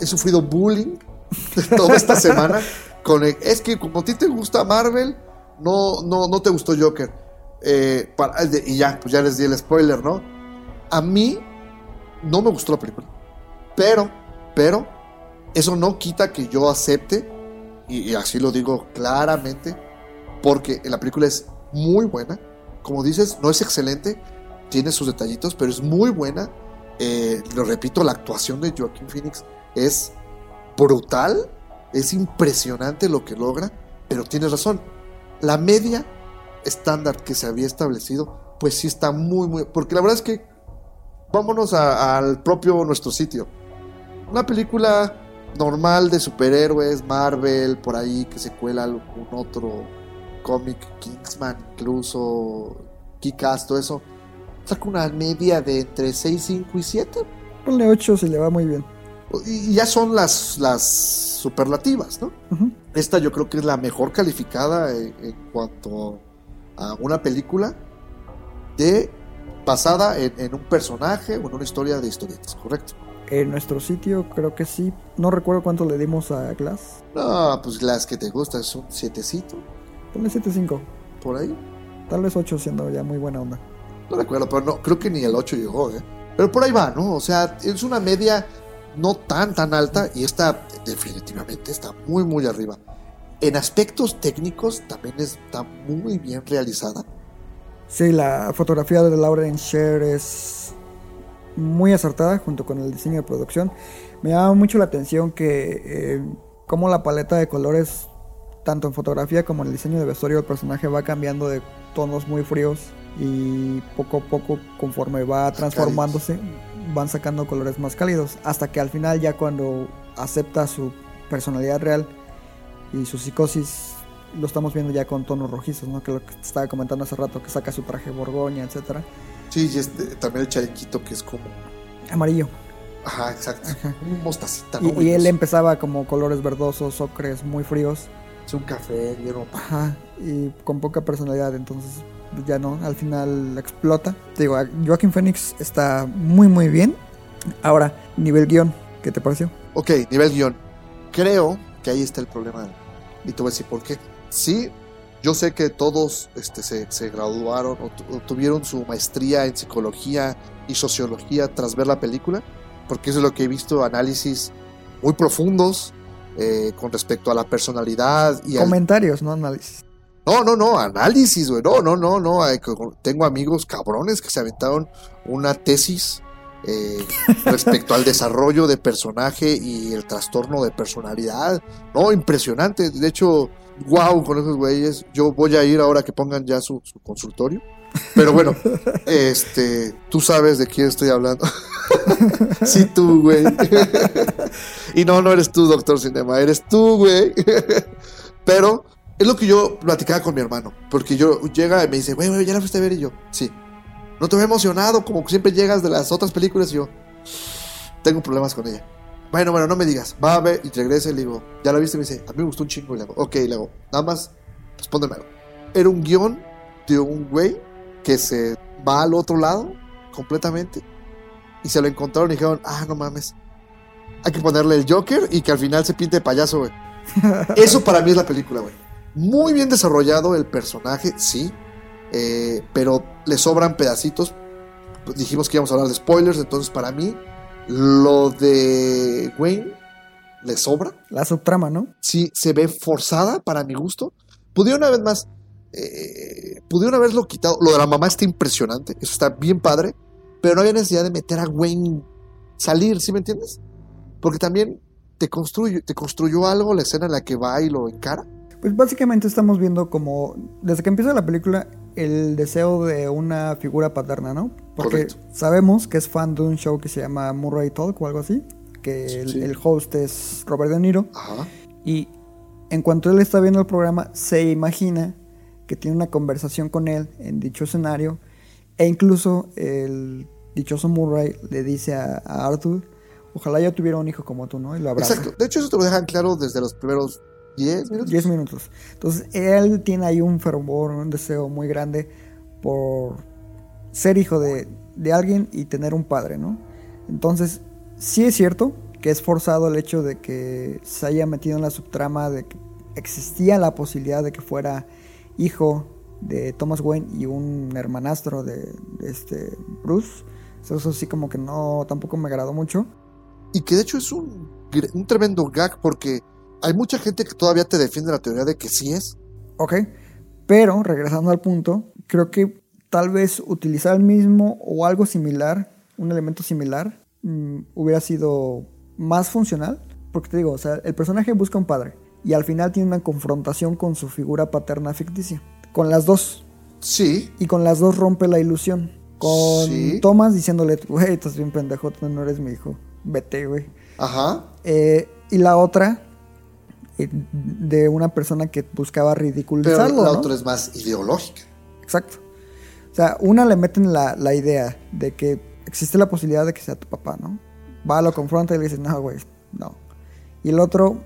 he sufrido bullying toda esta semana. Con el- es que como a ti te gusta Marvel, no, no, no te gustó Joker. Eh, y ya, pues ya les di el spoiler, ¿no? A mí no me gustó la película. Pero, pero, eso no quita que yo acepte, y, y así lo digo claramente, porque la película es muy buena. Como dices, no es excelente, tiene sus detallitos, pero es muy buena. Eh, lo repito, la actuación de Joaquín Phoenix es brutal, es impresionante lo que logra, pero tienes razón. La media estándar que se había establecido, pues sí está muy, muy. Porque la verdad es que vámonos a- al propio nuestro sitio. Una película normal de superhéroes, Marvel, por ahí que se cuela algún otro cómic, Kingsman, incluso Kick-Ass, todo eso. Saca una media de entre 6, 5 y 7. Ponle 8 si le va muy bien. Y ya son las, las superlativas, ¿no? Esta yo creo que es la mejor calificada en, en cuanto a una película de basada en, en un personaje o en una historia de historietas, ¿correcto? En nuestro sitio creo que sí. No recuerdo cuánto le dimos a Glass. No, pues las que te gustan es un sietecito, Ponle 7.5. por ahí. Tal vez 8 siendo ya muy buena onda. No recuerdo, pero no, creo que ni el 8 llegó, ¿eh? Pero por ahí va, ¿no? O sea, es una media no tan, tan alta y esta definitivamente está muy, muy arriba. En aspectos técnicos también está muy bien realizada. Sí, la fotografía de Lauren Sher es muy acertada junto con el diseño de producción. Me llama mucho la atención que eh, como la paleta de colores, tanto en fotografía como en el diseño de vestuario del personaje, va cambiando de tonos muy fríos y poco a poco, conforme va transformándose, van sacando colores más cálidos. Hasta que al final, ya cuando acepta su personalidad real y su psicosis, lo estamos viendo ya con tonos rojizos, ¿no? Que lo que estaba comentando hace rato, que saca su traje borgoña, etcétera. Sí, y este, también el chalequito que es como. Amarillo. Ajá, exacto. Ajá. Un mostacita, Y, ¿no? y él empezaba como colores verdosos, ocres, muy fríos. es un café, vieron. Ajá, y con poca personalidad, entonces ya no, al final explota. Te digo, Joaquin Phoenix está muy muy bien. Ahora, nivel guion, ¿qué te pareció? Ok, nivel guion. Creo que ahí está el problema. Y te voy a decir por qué. Sí, yo sé que todos este, se, se graduaron o, tu- o tuvieron su maestría en psicología y sociología tras ver la película, porque eso es lo que he visto, análisis muy profundos eh, con respecto a la personalidad y al Comentarios, no análisis. No, no, no, análisis, güey. No, no, no, no. Tengo amigos cabrones que se aventaron una tesis eh, respecto al desarrollo de personaje y el trastorno de personalidad. No, impresionante. De hecho, wow con esos güeyes. Yo voy a ir ahora que pongan ya su, su consultorio. Pero bueno, este, tú sabes de quién estoy hablando. sí, tú, güey. y no, no eres tú, doctor Cinema, eres tú, güey. Pero es lo que yo platicaba con mi hermano. Porque yo llega y me dice, güey, güey, ya la fuiste a ver. Y yo, sí. No te veo emocionado, como siempre llegas de las otras películas. Y yo, tengo problemas con ella. Bueno, bueno, no me digas. Va a ver y regresa y le digo, ¿ya la viste? Y me dice, a mí me gustó un chingo. Y le hago, ok, y le hago, nada más, respóndeme algo. Era un guion de un güey que se va al otro lado completamente. Y se lo encontraron y dijeron, ah, no mames. Hay que ponerle el Joker y que al final se pinte de payaso, güey. Eso para mí es la película, güey. Muy bien desarrollado el personaje, sí. eh, pero le sobran pedacitos. Pues dijimos que íbamos a hablar de spoilers, entonces para mí lo de Wayne le sobra. La subtrama, ¿no? Sí, se ve forzada para mi gusto. Pudieron una vez más, eh, pudieron haberlo quitado. Lo de la mamá está impresionante, eso está bien padre, pero no había necesidad de meter a Wayne salir, ¿sí me entiendes? Porque también te construyó, te construyó algo la escena en la que va y lo encara. Pues básicamente estamos viendo como, desde que empieza la película, el deseo de una figura paterna, ¿no? Porque Correcto. sabemos que es fan de un show que se llama Murray Talk o algo así, que el, Sí. el host es Robert De Niro, Ajá. y en cuanto él está viendo el programa, se imagina que tiene una conversación con él en dicho escenario, e incluso el dichoso Murray le dice a, a Arthur, ojalá yo tuviera un hijo como tú, ¿no? Y lo abraza. Exacto. De hecho, eso te lo dejan claro desde los primeros 10 minutos. 10 minutos. Entonces, él tiene ahí un fervor, un deseo muy grande por ser hijo de, de alguien y tener un padre, ¿no? Entonces, sí es cierto que es forzado el hecho de que se haya metido en la subtrama de que existía la posibilidad de que fuera hijo de Thomas Wayne y un hermanastro de, de este Bruce. Eso sí como que no, tampoco me agradó mucho. Y que de hecho es un, un tremendo gag porque hay mucha gente que todavía te defiende la teoría de que sí es. Ok, pero regresando al punto, creo que tal vez utilizar el mismo o algo similar, un elemento similar, mm, hubiera sido más funcional. Porque te digo, o sea, el personaje busca un padre y al final tiene una confrontación con su figura paterna ficticia. Con las dos. Sí. Y con las dos rompe la ilusión. Con Sí. Thomas diciéndole, güey, estás bien pendejo, no eres mi hijo. Vete, güey. Ajá. Eh, y la otra, de una persona que buscaba Pero ridiculizarlo. la ¿no? otra es más ideológica. Exacto. O sea, una le meten la, la idea de que existe la posibilidad de que sea tu papá, ¿no? Va, lo confronta y le dice, no, güey, no. Y el otro,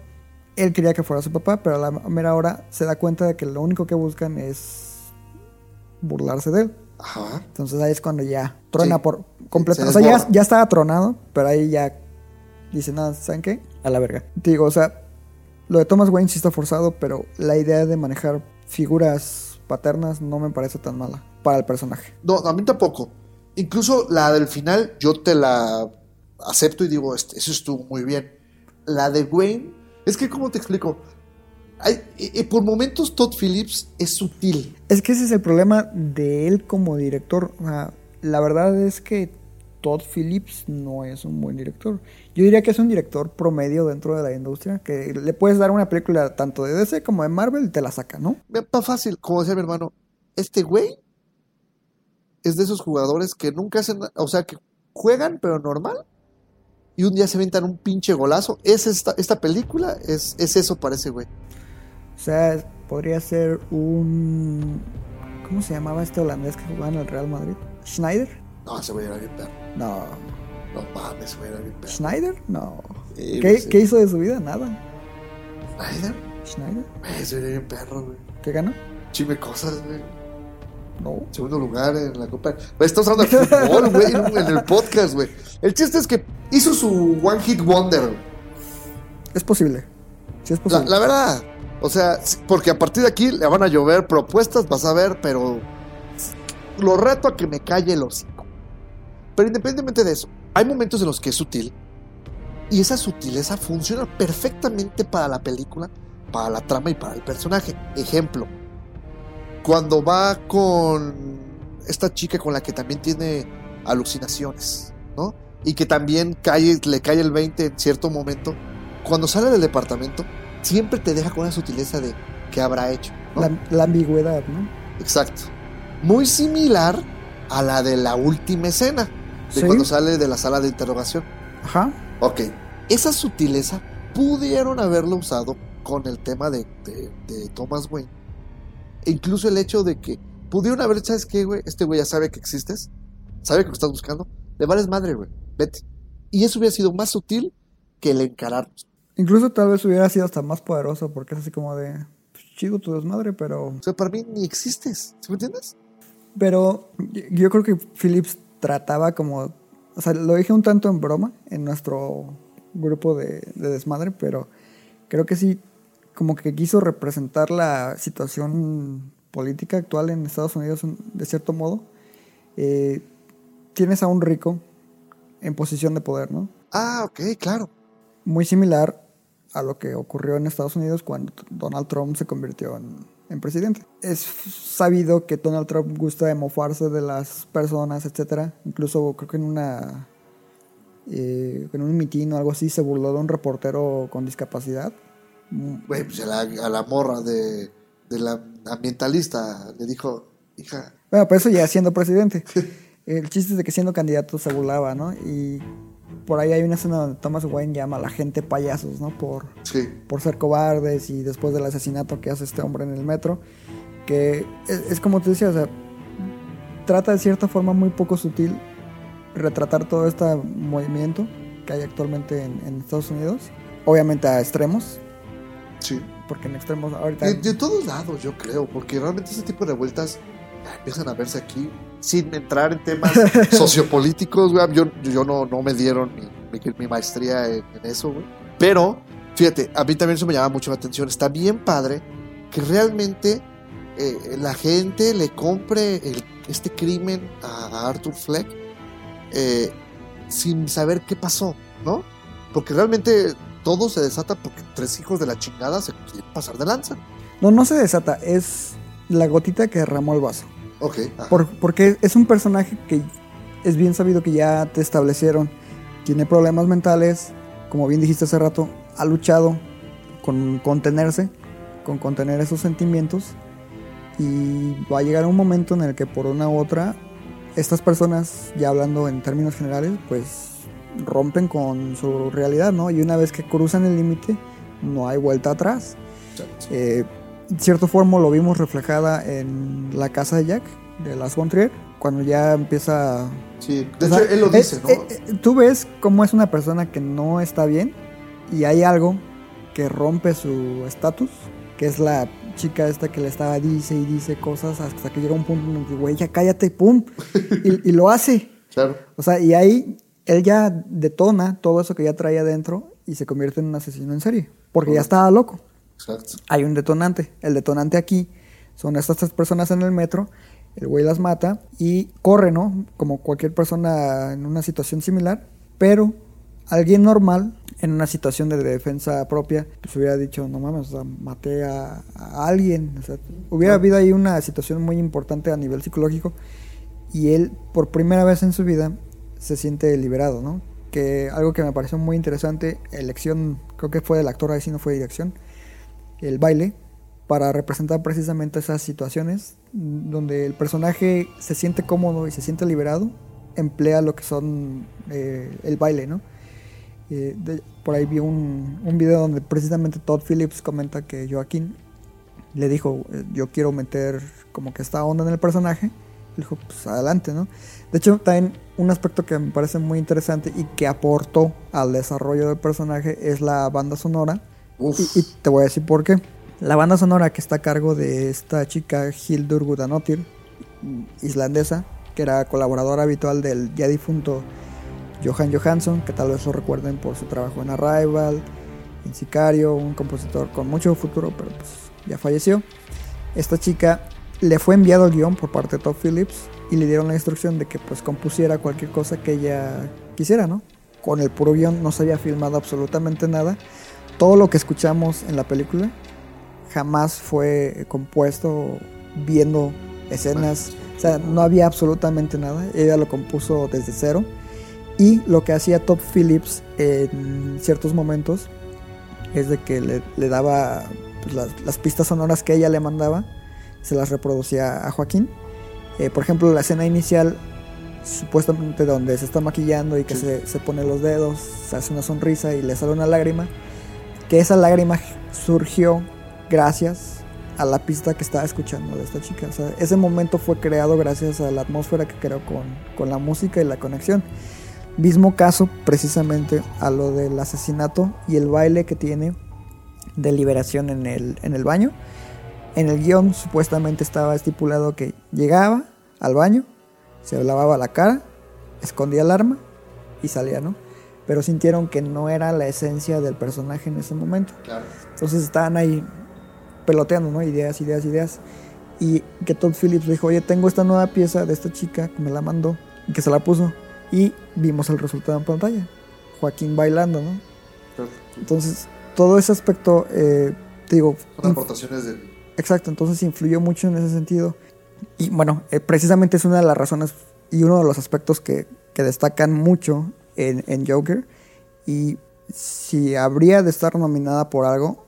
él quería que fuera su papá, pero a la mera hora se da cuenta de que lo único que buscan es burlarse de él. Ajá. Entonces ahí es cuando ya trona Sí. por completo. Se O sea, ya, ya estaba tronado, pero ahí ya dice, nada, ¿saben qué? A la verga. Digo, o sea, lo de Thomas Wayne sí está forzado, pero la idea de manejar figuras paternas no me parece tan mala para el personaje. No, a mí tampoco. Incluso la del final, yo te la acepto y digo, este, eso estuvo muy bien. La de Wayne, es que, ¿cómo te explico? Eh, por momentos Todd Phillips es sutil. Es que ese es el problema de él como director. O sea, la verdad es que Todd Phillips no es un buen director. Yo diría que es un director promedio dentro de la industria, que le puedes dar una película tanto de DC como de Marvel y te la saca, ¿no? Está fácil, como decía mi hermano, este güey es de esos jugadores que nunca hacen, o sea, que juegan pero normal y un día se aventan un pinche golazo. Es esta, esta película, es, es eso para ese güey. O sea, podría ser un... ¿Cómo se llamaba este holandés que jugaba en el Real Madrid? ¿Schneider? No, ese güey era bien perro. No. No mames, güey era bien perro. ¿Schneider? No. Sí, ¿Qué, sí. ¿Qué hizo de su vida? Nada. ¿Schneider? ¿Schneider? Güey era bien perro, güey. ¿Qué ganó? Chime cosas, güey. No. Segundo lugar en la Copa. Estamos hablando de fútbol, güey, en el podcast, güey. El chiste es que hizo su One Hit Wonder. Es posible. Sí es posible. la verdad, o sea, porque a partir de aquí le van a llover propuestas, vas a ver, pero lo reto a que me calle hocico. Pero independientemente de eso, hay momentos en los que es sutil y esa sutileza funciona perfectamente para la película, para la trama y para el personaje. Ejemplo, cuando va con esta chica con la que también tiene alucinaciones, ¿no? Y que también cae, le cae el 20 en cierto momento. Cuando sale del departamento, siempre te deja con una sutileza de qué habrá hecho. ¿no? La, la ambigüedad, ¿no? Exacto. Muy similar a la de la última escena, Sí. cuando sale de la sala de interrogación. Ajá. Ok, esa sutileza pudieron haberlo usado con el tema de, de- de Thomas Wayne. E incluso el hecho de que pudieron haber, ¿sabes qué, güey? Este güey ya sabe que existes, sabe que lo estás buscando, le vales madre, güey, vete. Y eso hubiera sido más sutil que el encararnos. Incluso tal vez hubiera sido hasta más poderoso porque es así como de... pues, chido tu desmadre, pero... O sea, para mí ni existes, ¿sí me entiendes? Pero yo- yo creo que Phillips trataba como... O sea, lo dije un tanto en broma en nuestro grupo de, de desmadre, pero creo que sí, como que quiso representar la situación política actual en Estados Unidos de cierto modo. Eh, tienes a un rico en posición de poder, ¿no? Ah, ok, claro. Muy similar a lo que ocurrió en Estados Unidos cuando Donald Trump se convirtió en, en presidente. Es sabido que Donald Trump gusta de mofarse de las personas, etcétera. Incluso creo que en una eh, en un mitin o algo así se burló de un reportero con discapacidad. Mm, Güey, pues a la, a la morra de, de la ambientalista le dijo, hija, Bueno, pero eso ya siendo presidente. El chiste es de que siendo candidato se burlaba, ¿no? Y por ahí hay una escena donde Thomas Wayne llama a la gente payasos, ¿no? Por, sí, por ser cobardes y después del asesinato que hace este hombre en el metro, que es, es como te decía, o sea, trata de cierta forma muy poco sutil retratar todo este movimiento que hay actualmente en, en Estados Unidos, obviamente a extremos, sí. porque en extremos ahorita... De, de todos lados, yo creo, porque realmente ese tipo de vueltas empiezan a verse aquí sin entrar en temas sociopolíticos, güey. Yo, yo no, no me dieron mi, mi- mi maestría en, en eso, güey. Pero, fíjate, a mí también eso me llama mucho la atención. Está bien padre que realmente eh, la gente le compre el- este crimen a, a Arthur Fleck eh, sin saber qué pasó, ¿no? Porque realmente todo se desata porque tres hijos de la chingada se quieren pasar de lanza. No, no se desata, es la gotita que derramó el vaso. Ok. ajá. Por- porque es un personaje que es bien sabido que ya te establecieron. Tiene problemas mentales, como bien dijiste hace rato, ha luchado con contenerse, con contener esos sentimientos. Y va a llegar un momento en el que por una u otra, estas personas, ya hablando en términos generales, pues rompen con su realidad, ¿no? Y una vez que cruzan el límite, no hay vuelta atrás. Eh, en cierta forma lo vimos reflejada en la casa de Jack, de Las von Trier, cuando ya empieza... Sí, de o hecho, sea, él lo dice, ¿no? eh, eh, tú ves cómo es una persona que no está bien y hay algo que rompe su estatus, que es la chica esta que le estaba dice y dice cosas hasta que llega un punto en el que, güey, ya cállate, pum, y, y lo hace. claro. O sea, y ahí él ya detona todo eso que ya traía adentro y se convierte en un asesino en serie, porque ya estaba loco Exacto. hay un detonante. El detonante aquí Son estas tres personas en el metro, el güey las mata y corre, ¿no? Como cualquier persona en una situación similar, pero alguien normal en una situación de defensa propia, pues hubiera dicho, no mames, o sea, maté a, a alguien. O sea, hubiera habido ahí una situación muy importante a nivel psicológico y él por primera vez en su vida se siente liberado, ¿no? Que algo que me pareció muy interesante, elección, creo que fue del actor, ahí sí no fue dirección, el baile, para representar precisamente esas situaciones donde el personaje se siente cómodo y se siente liberado, emplea lo que son eh, el baile, ¿no? Eh, por ahí vi un, un video donde precisamente Todd Phillips comenta que Joaquín le dijo, eh, yo quiero meter como que esta onda en el personaje. Dijo, pues adelante, ¿no? De hecho, también un aspecto que me parece muy interesante y que aportó al desarrollo del personaje es la banda sonora. Y, te voy a decir por qué. La banda sonora que está a cargo de esta chica Hildur Guðnadóttir, islandesa, que era colaboradora habitual del ya difunto Johan Johansson, que tal vez lo recuerden por su trabajo en Arrival, en Sicario, un compositor con mucho futuro, pero pues ya falleció. Esta chica le fue enviado el guion por parte de Todd Phillips y le dieron la instrucción de que pues compusiera cualquier cosa que ella quisiera, ¿no? Con el puro guion no se había filmado absolutamente nada. Todo lo que escuchamos en la película jamás fue compuesto viendo escenas. O sea, no había absolutamente nada. Ella lo compuso desde cero. Y lo que hacía Top Phillips en ciertos momentos es de que le, le daba pues, las, las pistas sonoras que ella le mandaba, se las reproducía a Joaquín. Eh, por ejemplo, la escena inicial, supuestamente donde se está maquillando y que se, se pone los dedos, se hace una sonrisa y le sale una lágrima, que esa lágrima surgió gracias a la pista que estaba escuchando de esta chica. Ese momento fue creado gracias a la atmósfera que creó con, con la música y la conexión. Mismo caso precisamente a lo del asesinato y el baile que tiene de liberación en el, en el baño. En el guion supuestamente estaba estipulado que llegaba al baño, se lavaba la cara, escondía el arma y salía, ¿no? Pero sintieron que no era la esencia del personaje en ese momento. Claro. Entonces estaban ahí peloteando, ¿no? Ideas, ideas, ideas. Y que Todd Phillips dijo, oye, tengo esta nueva pieza de esta chica que me la mandó y que se la puso. Y vimos el resultado en pantalla. Joaquín bailando, ¿no? Entonces, todo ese aspecto, eh, te digo, Son aportaciones de. Exacto, entonces influyó mucho en ese sentido. Y bueno, eh, precisamente es una de las razones y uno de los aspectos que, que destacan mucho en, en Joker. Y si habría de estar nominada por algo,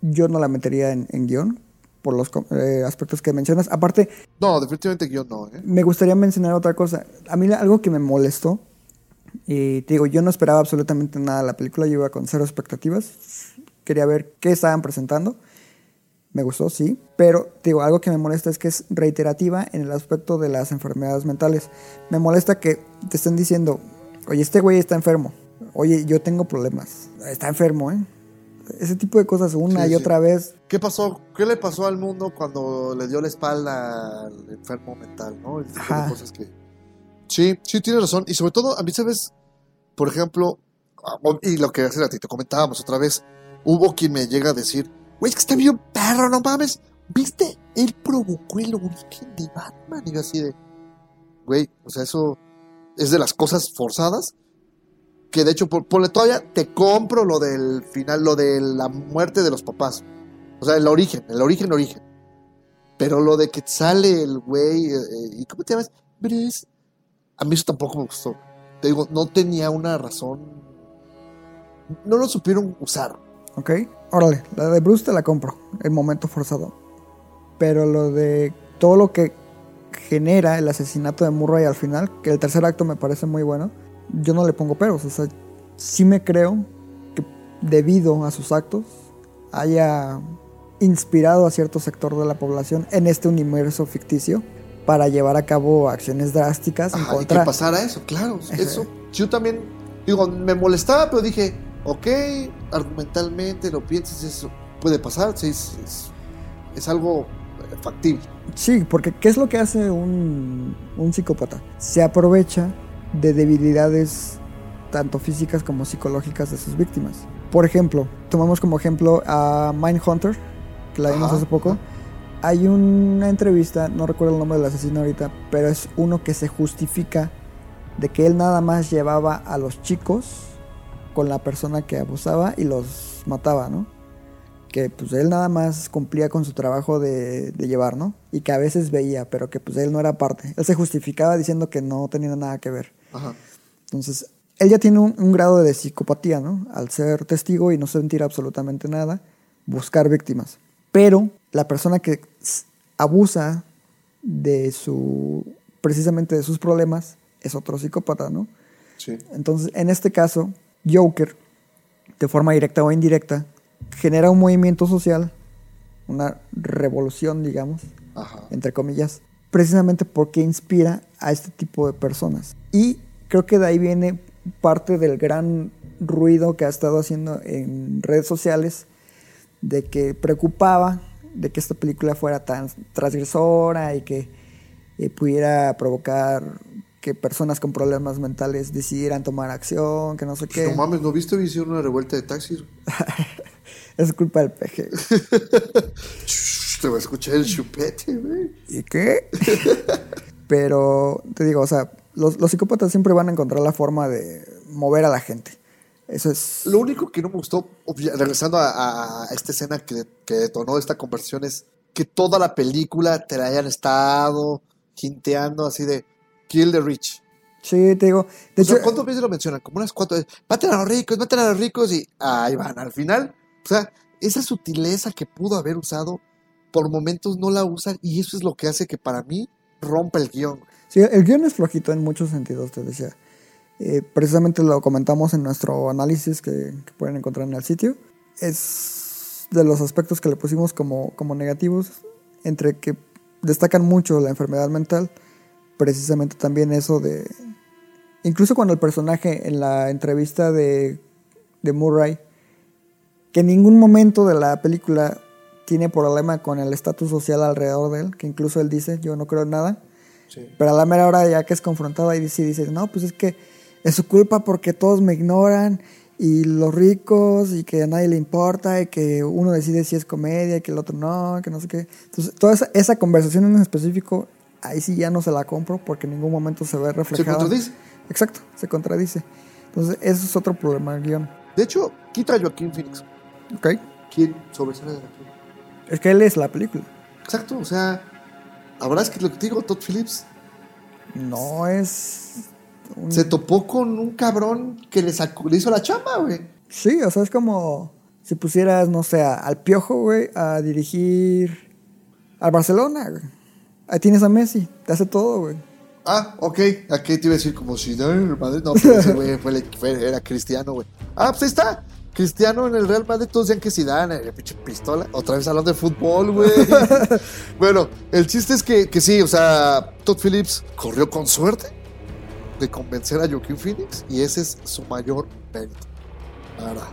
yo no la metería en, en guion por los eh, aspectos que mencionas. Aparte, No, definitivamente yo no, ¿eh? me gustaría mencionar otra cosa. A mí algo que me molestó, y te digo, yo no esperaba absolutamente nada de la película, yo iba con cero expectativas. Quería ver qué estaban presentando. Me gustó, sí, pero te digo, algo que me molesta es que es reiterativa en el aspecto de las enfermedades mentales. Me molesta que te estén diciendo, oye, este güey está enfermo. Oye, yo tengo problemas. Está enfermo, ¿eh? Ese tipo de cosas una Sí, y sí. otra vez. ¿Qué pasó? ¿Qué le pasó al mundo cuando le dio la espalda al enfermo mental, no? El tipo de cosas que. Sí, sí, tienes razón. Y sobre todo, a mí, ¿sabes? Por ejemplo, ah, y lo que hace ratito comentábamos otra vez, hubo quien me llega a decir, güey, es que está bien perro, no mames. ¿Viste? Él provocó el origen de Batman. Y yo así de, güey, o sea, eso es de las cosas forzadas. Que de hecho, por, ponle todavía, te compro lo del final, lo de la muerte de los papás. O sea, el origen, el origen, origen. Pero lo de que sale el güey, eh, eh, ¿y cómo te llamas? Bruce. A mí eso tampoco me gustó. Te digo, no tenía una razón. No lo supieron usar. ¿Ok? Órale, la de Bruce te la compro, el momento forzado. Pero lo de todo lo que genera el asesinato de Murray al final, que el tercer acto me parece muy bueno, yo no le pongo peros. O sea, sí me creo que debido a sus actos haya inspirado a cierto sector de la población en este universo ficticio para llevar a cabo acciones drásticas en Ajá, y que contra. pasara eso, claro. Eso, yo también, digo, me molestaba, pero dije, ok, argumentalmente lo piensas, eso puede pasar, sí, es, es, es algo factible. Sí, porque ¿qué es lo que hace un, un psicópata? Se aprovecha de debilidades tanto físicas como psicológicas de sus víctimas. Por ejemplo, tomamos como ejemplo a Mindhunter, que la vimos Ajá, hace poco. ajá. hay una entrevista, no recuerdo el nombre del asesino ahorita, pero es uno que se justifica de que él nada más llevaba a los chicos con la persona que abusaba y los mataba, ¿no? Que pues él nada más cumplía con su trabajo de, de llevar, ¿no? Y que a veces veía, pero que pues él no era parte. Él se justificaba diciendo que no tenía nada que ver. Ajá. Entonces, él ya tiene un, un grado de psicopatía, ¿no? Al ser testigo y no sentir absolutamente nada, buscar víctimas. Pero la persona que abusa de su, precisamente de sus problemas, es otro psicópata, ¿no? Sí. Entonces, en este caso, Joker, de forma directa o indirecta, genera un movimiento social, una revolución, digamos, Ajá. entre comillas, precisamente porque inspira a este tipo de personas. Y creo que de ahí viene parte del gran ruido que ha estado haciendo en redes sociales de que preocupaba de que esta película fuera tan transgresora y que eh, pudiera provocar que personas con problemas mentales decidieran tomar acción, que no sé qué. No mames, ¿no viste? Hicieron una revuelta de taxis. Es culpa del peje. Te va a escuchar el chupete, güey. ¿Y qué? Pero te digo, o sea, los, los psicópatas siempre van a encontrar la forma de mover a la gente. Eso es. Lo único que no me gustó, regresando a, a esta escena que, que detonó esta conversión, es que toda la película te la hayan estado jinteando así de kill the rich. Sí, te digo. De o sea, hecho, ¿cuántas veces lo mencionan? Como unas cuatro veces. Maten a los ricos, maten a los ricos y ahí van. Al final, o sea, esa sutileza que pudo haber usado, por momentos no la usan y eso es lo que hace que para mí rompa el guion. sí, el guion es flojito en muchos sentidos, te decía. Eh, precisamente lo comentamos en nuestro análisis que, que pueden encontrar en el sitio. Es de los aspectos que le pusimos como, como negativos, entre que destacan mucho la enfermedad mental, precisamente también eso de... Incluso cuando el personaje en la entrevista de, de Murray, que en ningún momento de la película tiene problema con el estatus social alrededor de él, que incluso él dice, yo no creo en nada, pero a la mera hora ya que es confrontado ahí sí dice, no, pues es que es su culpa porque todos me ignoran y los ricos y que a nadie le importa y que uno decide si es comedia y que el otro no, que no sé qué. Entonces, toda esa, esa conversación en específico, ahí sí ya no se la compro porque en ningún momento se ve reflejada. contradice. Exacto, se contradice. Entonces, eso es otro problema del guion. De hecho, quita a Joaquín Phoenix. ¿Ok? ¿Quién sobresale de la película? Es que él es la película. Exacto, o sea, la verdad es que lo que te digo, Todd Phillips No es... un- se topó con un cabrón que le, sacó, le hizo la chamba, güey. Sí, o sea, es como si pusieras, no sé, al Piojo, güey, a dirigir al Barcelona, güey. Ahí tienes a Messi, te hace todo, güey. Ah, ok. Aquí te iba a decir como si no, el Madrid. No, pero ese güey fue, fue- era cristiano, güey. Ah, pues ahí está. Cristiano en el Real Madrid, todos decían que Zidane, el pinche pistola. Otra vez hablando de fútbol, güey. bueno, el chiste es que, que sí, o sea, Todd Phillips corrió con suerte de convencer a Joaquin Phoenix y ese es su mayor mérito. Verdad.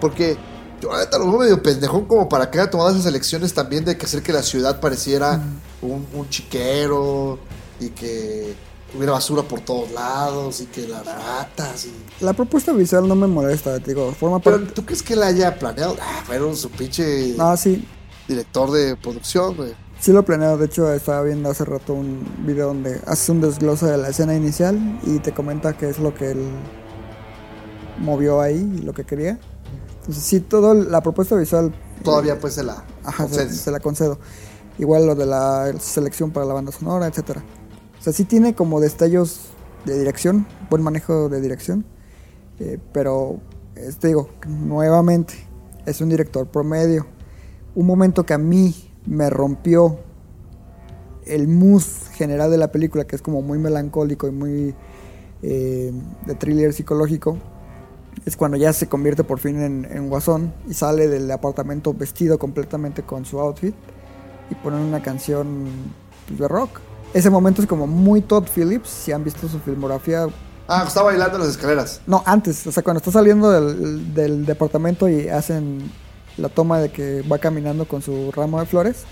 Porque yo neta lo veo medio pendejón como para que haya tomado esas elecciones también de que hacer que la ciudad pareciera un, un chiquero y que hubiera basura por todos lados y que las ratas y... La propuesta visual no me molesta, te digo, forma Pero parte... ¿tú crees que la haya planeado? Ah, fueron su pinche No, sí, director de producción, güey. sí lo planeo. De hecho, estaba viendo hace rato un video donde haces un desglose de la escena inicial y te comenta qué es lo que él movió ahí y lo que quería. Entonces, sí, toda la propuesta visual Todavía pues se la... Ajá, se la concedo. Igual lo de la selección para la banda sonora, etcétera. O sea, sí tiene como destellos de dirección, buen manejo de dirección. eh, pero, te digo, nuevamente, es un director promedio. Un momento que a mí me rompió el mood general de la película, que es como muy melancólico y muy eh, de thriller psicológico, es cuando ya se convierte por fin en, en guasón y sale del apartamento vestido completamente con su outfit y ponen una canción pues, de rock. Ese momento es como muy Todd Phillips, si han visto su filmografía. Ah, está bailando en las escaleras. No, antes, o sea, cuando está saliendo del, del departamento y hacen la toma de que va caminando con su ramo de flores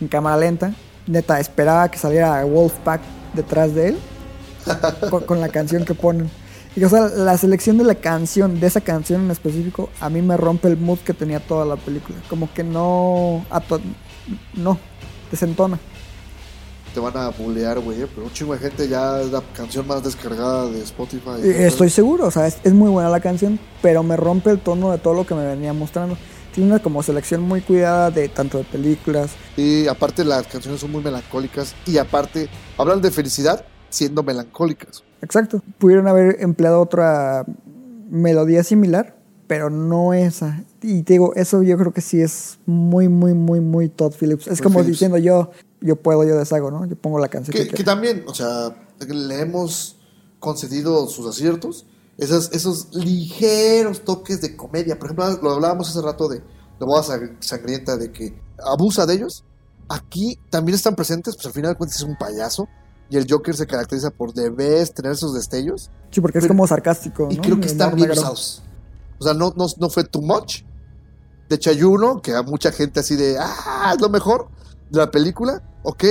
en cámara lenta. Neta, esperaba que saliera Wolfpack detrás de él con, con la canción que ponen. Y o sea, la selección de la canción, de esa canción en específico, a mí me rompe el mood que tenía toda la película. Como que no. No, desentona. Te van a bulear, güey, eh, pero un chingo de gente ya es la canción más descargada de Spotify. Eh, Estoy seguro, o sea, es, es muy buena la canción, pero me rompe el tono de todo lo que me venía mostrando. Tiene una como selección muy cuidada de tanto de películas. Y aparte las canciones son muy melancólicas y aparte hablan de felicidad siendo melancólicas. Exacto. Pudieron haber empleado otra melodía similar, pero no esa. Y te digo, eso yo creo que sí es muy, muy, muy, muy Todd Phillips. Es Todd como Phillips. diciendo yo, yo puedo, yo deshago, ¿no? Yo pongo la canción que, Que, que también, o sea, le hemos concedido sus aciertos, esos, esos ligeros toques de comedia. Por ejemplo, lo hablábamos hace rato de, de Boda Sang- Sangrienta, de que abusa de ellos. Aquí también están presentes, pues al final de cuentas es un payaso. Y el Joker se caracteriza por de vez tener esos destellos. Sí, porque es pero- como sarcástico, Y ¿no? creo que están bien usados. O sea, no, no, no fue too much. De hecho, hay uno que a mucha gente así de, ah, es lo mejor la película, ok,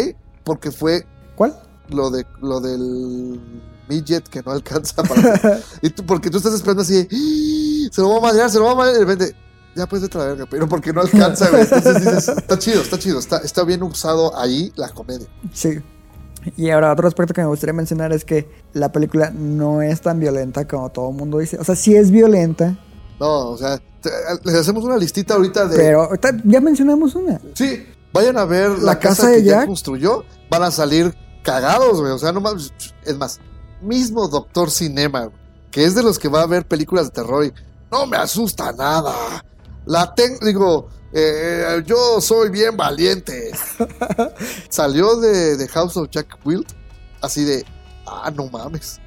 porque fue ¿Cuál? lo de lo del midget que no alcanza para y tú, porque tú estás esperando así "Ah, se lo va a madrear, se lo va a madrear y de repente ya puedes vete a la verga, pero porque no alcanza, güey. Entonces dices, está chido, está chido, está, está bien usado ahí la comedia. Sí. Y ahora otro aspecto que me gustaría mencionar es que la película no es tan violenta como todo el mundo dice. O sea, sí es violenta, No, o sea, te- les hacemos una listita ahorita de pero ya mencionamos una. Sí, vayan a ver la, La casa, casa de que ya construyó, van a salir cagados, güey. O sea, no más, es más, mismo Doctor Cinema, que es de los que va a ver películas de terror y no me asusta nada. La tengo, digo, eh, yo soy bien valiente. Salió de, de House of Jack Wild, así de, ah, no mames.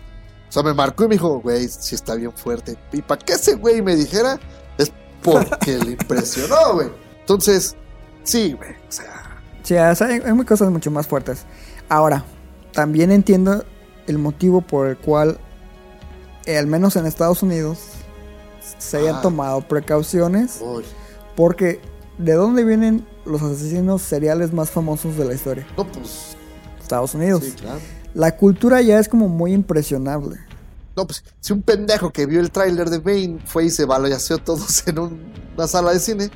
O sea, me marcó y me dijo, güey, si está bien fuerte. Y para que ese güey me dijera, es porque le impresionó, güey. Entonces, sí, güey. O sea, Sí, o sea, hay, hay cosas mucho más fuertes. Ahora, también entiendo el motivo por el cual, eh, al menos en Estados Unidos, se hayan Ah. tomado precauciones. uy. Porque, ¿de dónde vienen los asesinos seriales más famosos de la historia? No, pues, Estados Unidos. sí, claro. La cultura ya es como muy impresionable. No, pues, si un pendejo que vio el tráiler de Bane fue y se balaseó todos en un- una sala de cine.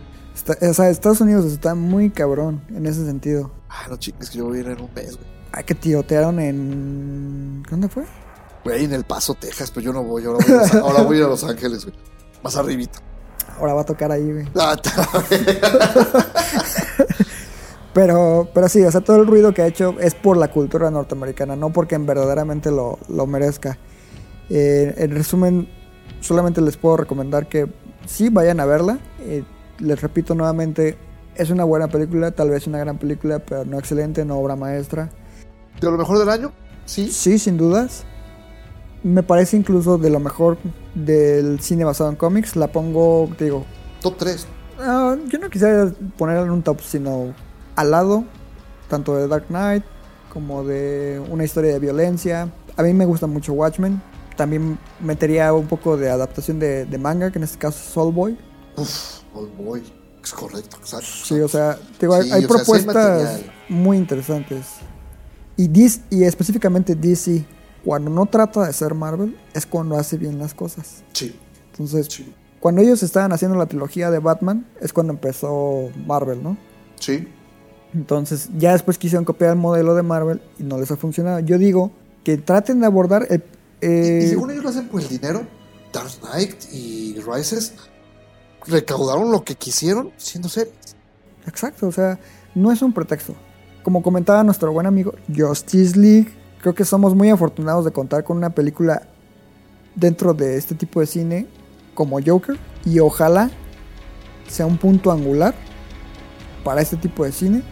Está- o sea, Estados Unidos está muy cabrón en ese sentido. Ah, no chingues que yo voy a ir en un mes, güey. Ay, que tirotearon en... ¿Dónde fue? Güey, en El Paso, Texas, pero yo no voy. Ahora voy a Los, ahora voy a, Los Ángeles, güey. Más arribita. Ahora va a tocar ahí, güey. Ah, Pero, pero sí, o sea, todo el ruido que ha hecho es por la cultura norteamericana, no porque verdaderamente lo, lo merezca. Eh, en resumen, solamente les puedo recomendar que sí vayan a verla. Eh, les repito nuevamente, es una buena película, tal vez una gran película, pero no excelente, no obra maestra. de lo mejor del año, sí. Sí, sin dudas. Me parece incluso de lo mejor del cine basado en cómics. La pongo, te digo, Top 3. Ah, yo no quisiera ponerla en un top, sino al lado, tanto de Dark Knight como de una historia de violencia. A mí me gusta mucho Watchmen. También metería un poco de adaptación de, de manga, que en este caso es Soulboy. Uf, oh boy. Es correcto, exacto. Sí, o sea, digo, hay, Sí, sea, propuestas muy interesantes. Y, DC, y específicamente DC, cuando no trata de ser Marvel, es cuando hace bien las cosas. Sí, Entonces, sí. cuando ellos estaban haciendo la trilogía de Batman, es cuando empezó Marvel, ¿no? Sí. Entonces, ya después quisieron copiar el modelo de Marvel y no les ha funcionado. Yo digo que traten de abordar el. Y, eh, y según ellos lo hacen por el dinero, Dark Knight y Rises recaudaron lo que quisieron siendo series. Exacto, o sea, no es un pretexto. Como comentaba nuestro buen amigo Justice League, creo que somos muy afortunados de contar con una película dentro de este tipo de cine como Joker y ojalá sea un punto angular para este tipo de cine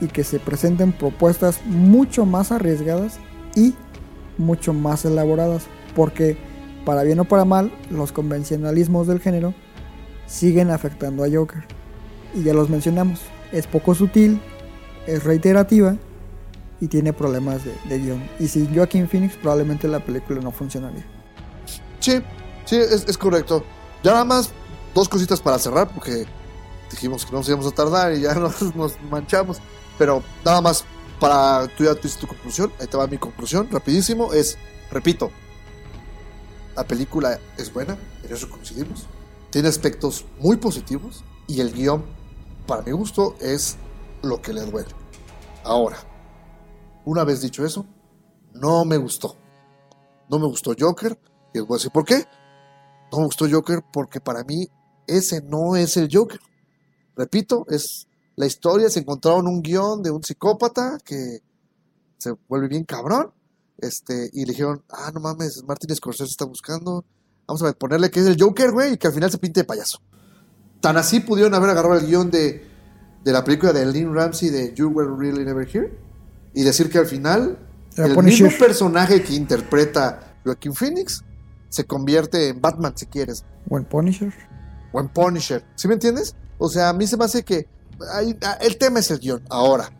y que se presenten propuestas mucho más arriesgadas y mucho más elaboradas porque para bien o para mal los convencionalismos del género siguen afectando a Joker y ya los mencionamos es poco sutil es reiterativa y tiene problemas de, de guion y sin Joaquin Phoenix probablemente la película no funcionaría Sí, sí, es, es correcto. Ya nada más dos cositas para cerrar, porque dijimos que no nos íbamos a tardar y ya nos, nos manchamos. Pero nada más para tú ya tuviste tu conclusión. Ahí te va mi conclusión, rapidísimo. Es, repito, la película es buena, en eso coincidimos. Tiene aspectos muy positivos y el guion, para mi gusto, es lo que le duele. Ahora, una vez dicho eso, no me gustó. No me gustó Joker. Y les voy a decir por qué. No me gustó Joker porque para mí ese no es el Joker. Repito, es la historia. Se encontraron un guion de un psicópata que se vuelve bien cabrón. Este, y le dijeron, ah, no mames, Martin Scorsese está buscando. Vamos a ponerle que es el Joker, güey, y que al final se pinte de payaso. Tan así pudieron haber agarrado el guion de, de la película de Lynn Ramsey de You Were Really Never Here y decir que al final el mismo personaje que interpreta Joaquin Phoenix se convierte en Batman si quieres O el Punisher. o en Punisher. ¿Sí me entiendes? O sea, a mí se me hace que hay- el tema es el guion. Ahora,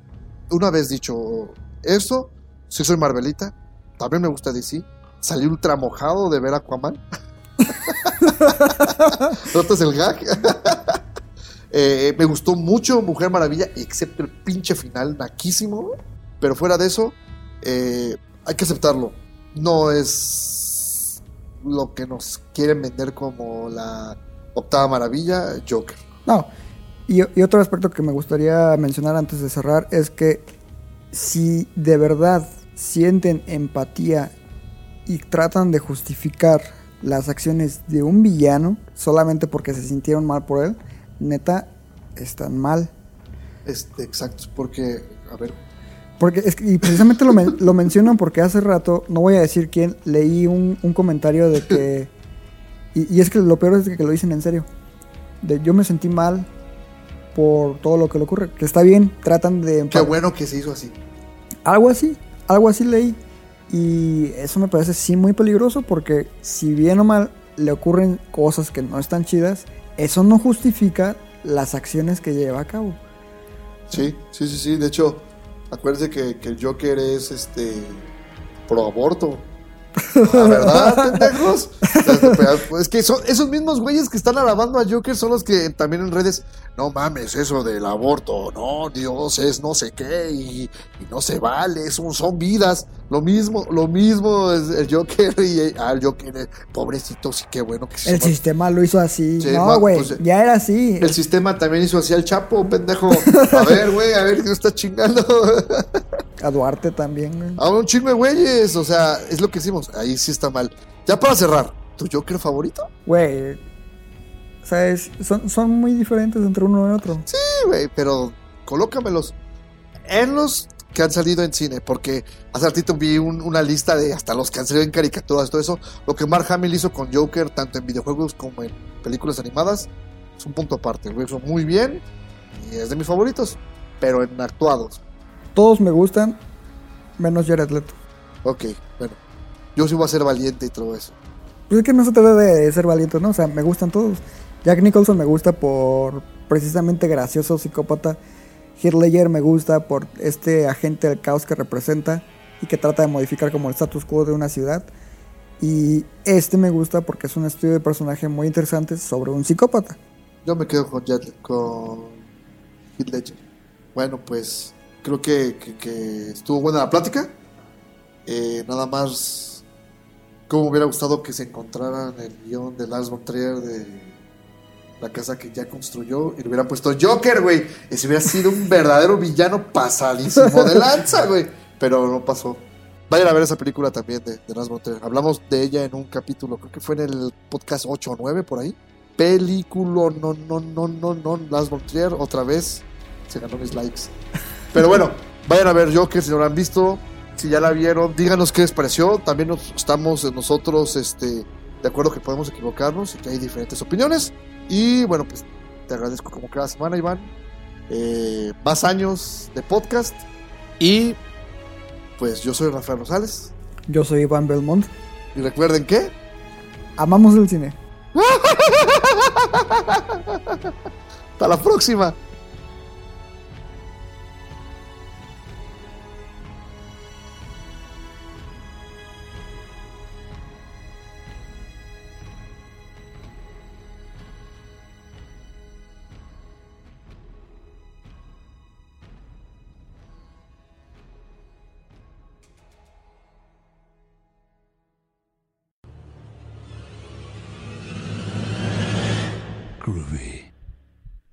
una vez dicho eso, sí soy Marvelita, también me gusta DC. Salí ultra mojado de ver Aquaman. ¿Notas el gag? Eh, me gustó mucho Mujer Maravilla, excepto el pinche final, naquísimo. Pero fuera de eso, eh, hay que aceptarlo. No es lo que nos quieren vender como la octava maravilla, Joker. No. Y, y otro aspecto que me gustaría mencionar antes de cerrar es que si de verdad sienten empatía y tratan de justificar las acciones de un villano solamente porque se sintieron mal por él, neta, están mal. Este, exacto, porque, a ver, Porque es que- y precisamente lo, men- lo mencionan porque hace rato, no voy a decir quién, leí un, un comentario de que. Y, y es que lo peor es que lo dicen en serio. De yo me sentí mal por todo lo que le ocurre. Que está bien, tratan de. qué bueno que se hizo así. Algo así, algo así leí. Y eso me parece sí muy peligroso porque si bien o mal le ocurren cosas que no están chidas, eso no justifica las acciones que lleva a cabo. Sí, sí, sí, sí. De hecho, acuérdense que, que el Joker es este pro aborto. ¿La verdad, pendejos? Es que son esos mismos güeyes que están alabando a Joker son los que también en redes, no mames, eso del aborto, no, Dios es no sé qué y, y no se vale, son, son vidas. Lo mismo, lo mismo es el Joker y ah, el Joker, eh, pobrecito, sí, qué bueno que se El sistema lo hizo así. Sí, no, güey, pues, ya era así. El sistema también hizo así al Chapo, pendejo. A ver, güey, a ver, ¿qué está chingando? A Duarte también, güey. A un chingo de güeyes, o sea, es lo que hicimos. Ahí sí está mal. Ya para cerrar, ¿tu Joker favorito? Güey. O sea, es- son, son muy diferentes entre uno y otro. Sí, güey, pero colócamelos en los que han salido en cine, porque hace ratito vi un- una lista de hasta los que han salido en caricaturas, todo eso. Lo que Mark Hamill hizo con Joker, tanto en videojuegos como en películas animadas, es un punto aparte. Lo hizo muy bien y es de mis favoritos, pero en actuados. Todos me gustan, menos Jared Leto. Ok, bueno. Yo sí voy a ser valiente y todo eso. Pues es que no se trata de ser valiente, ¿no? O sea, me gustan todos. Jack Nicholson me gusta por precisamente gracioso psicópata. Heath me gusta por este agente del caos que representa y que trata de modificar como el status quo de una ciudad. Y este me gusta porque es un estudio de personaje muy interesante sobre un psicópata. Yo me quedo con Jet, con Heath. Bueno, pues creo que, estuvo buena la plática. Eh, nada más, como hubiera gustado que se encontraran el guion de Lars von de la casa que ya construyó y le hubieran puesto Joker, güey. Ese hubiera sido un verdadero villano pasadísimo de lanza, güey. Pero no pasó. Vayan a ver esa película también de, de Trier. Hablamos de ella en un capítulo, creo que fue en el podcast 8 o 9 por ahí. Película, no, no, no, no, no. Lars von Trier, otra vez. Se ganó mis likes. Pero bueno, vayan a ver Joker si no la han visto. Si ya la vieron, díganos qué les pareció. También nos- estamos nosotros este, de acuerdo que podemos equivocarnos y que hay diferentes opiniones. Y bueno, pues te agradezco como cada semana, Iván. Eh, más años de podcast. Y pues yo soy Rafael Rosales. Yo soy Iván Belmont. Y recuerden que Amamos el cine. hasta la próxima.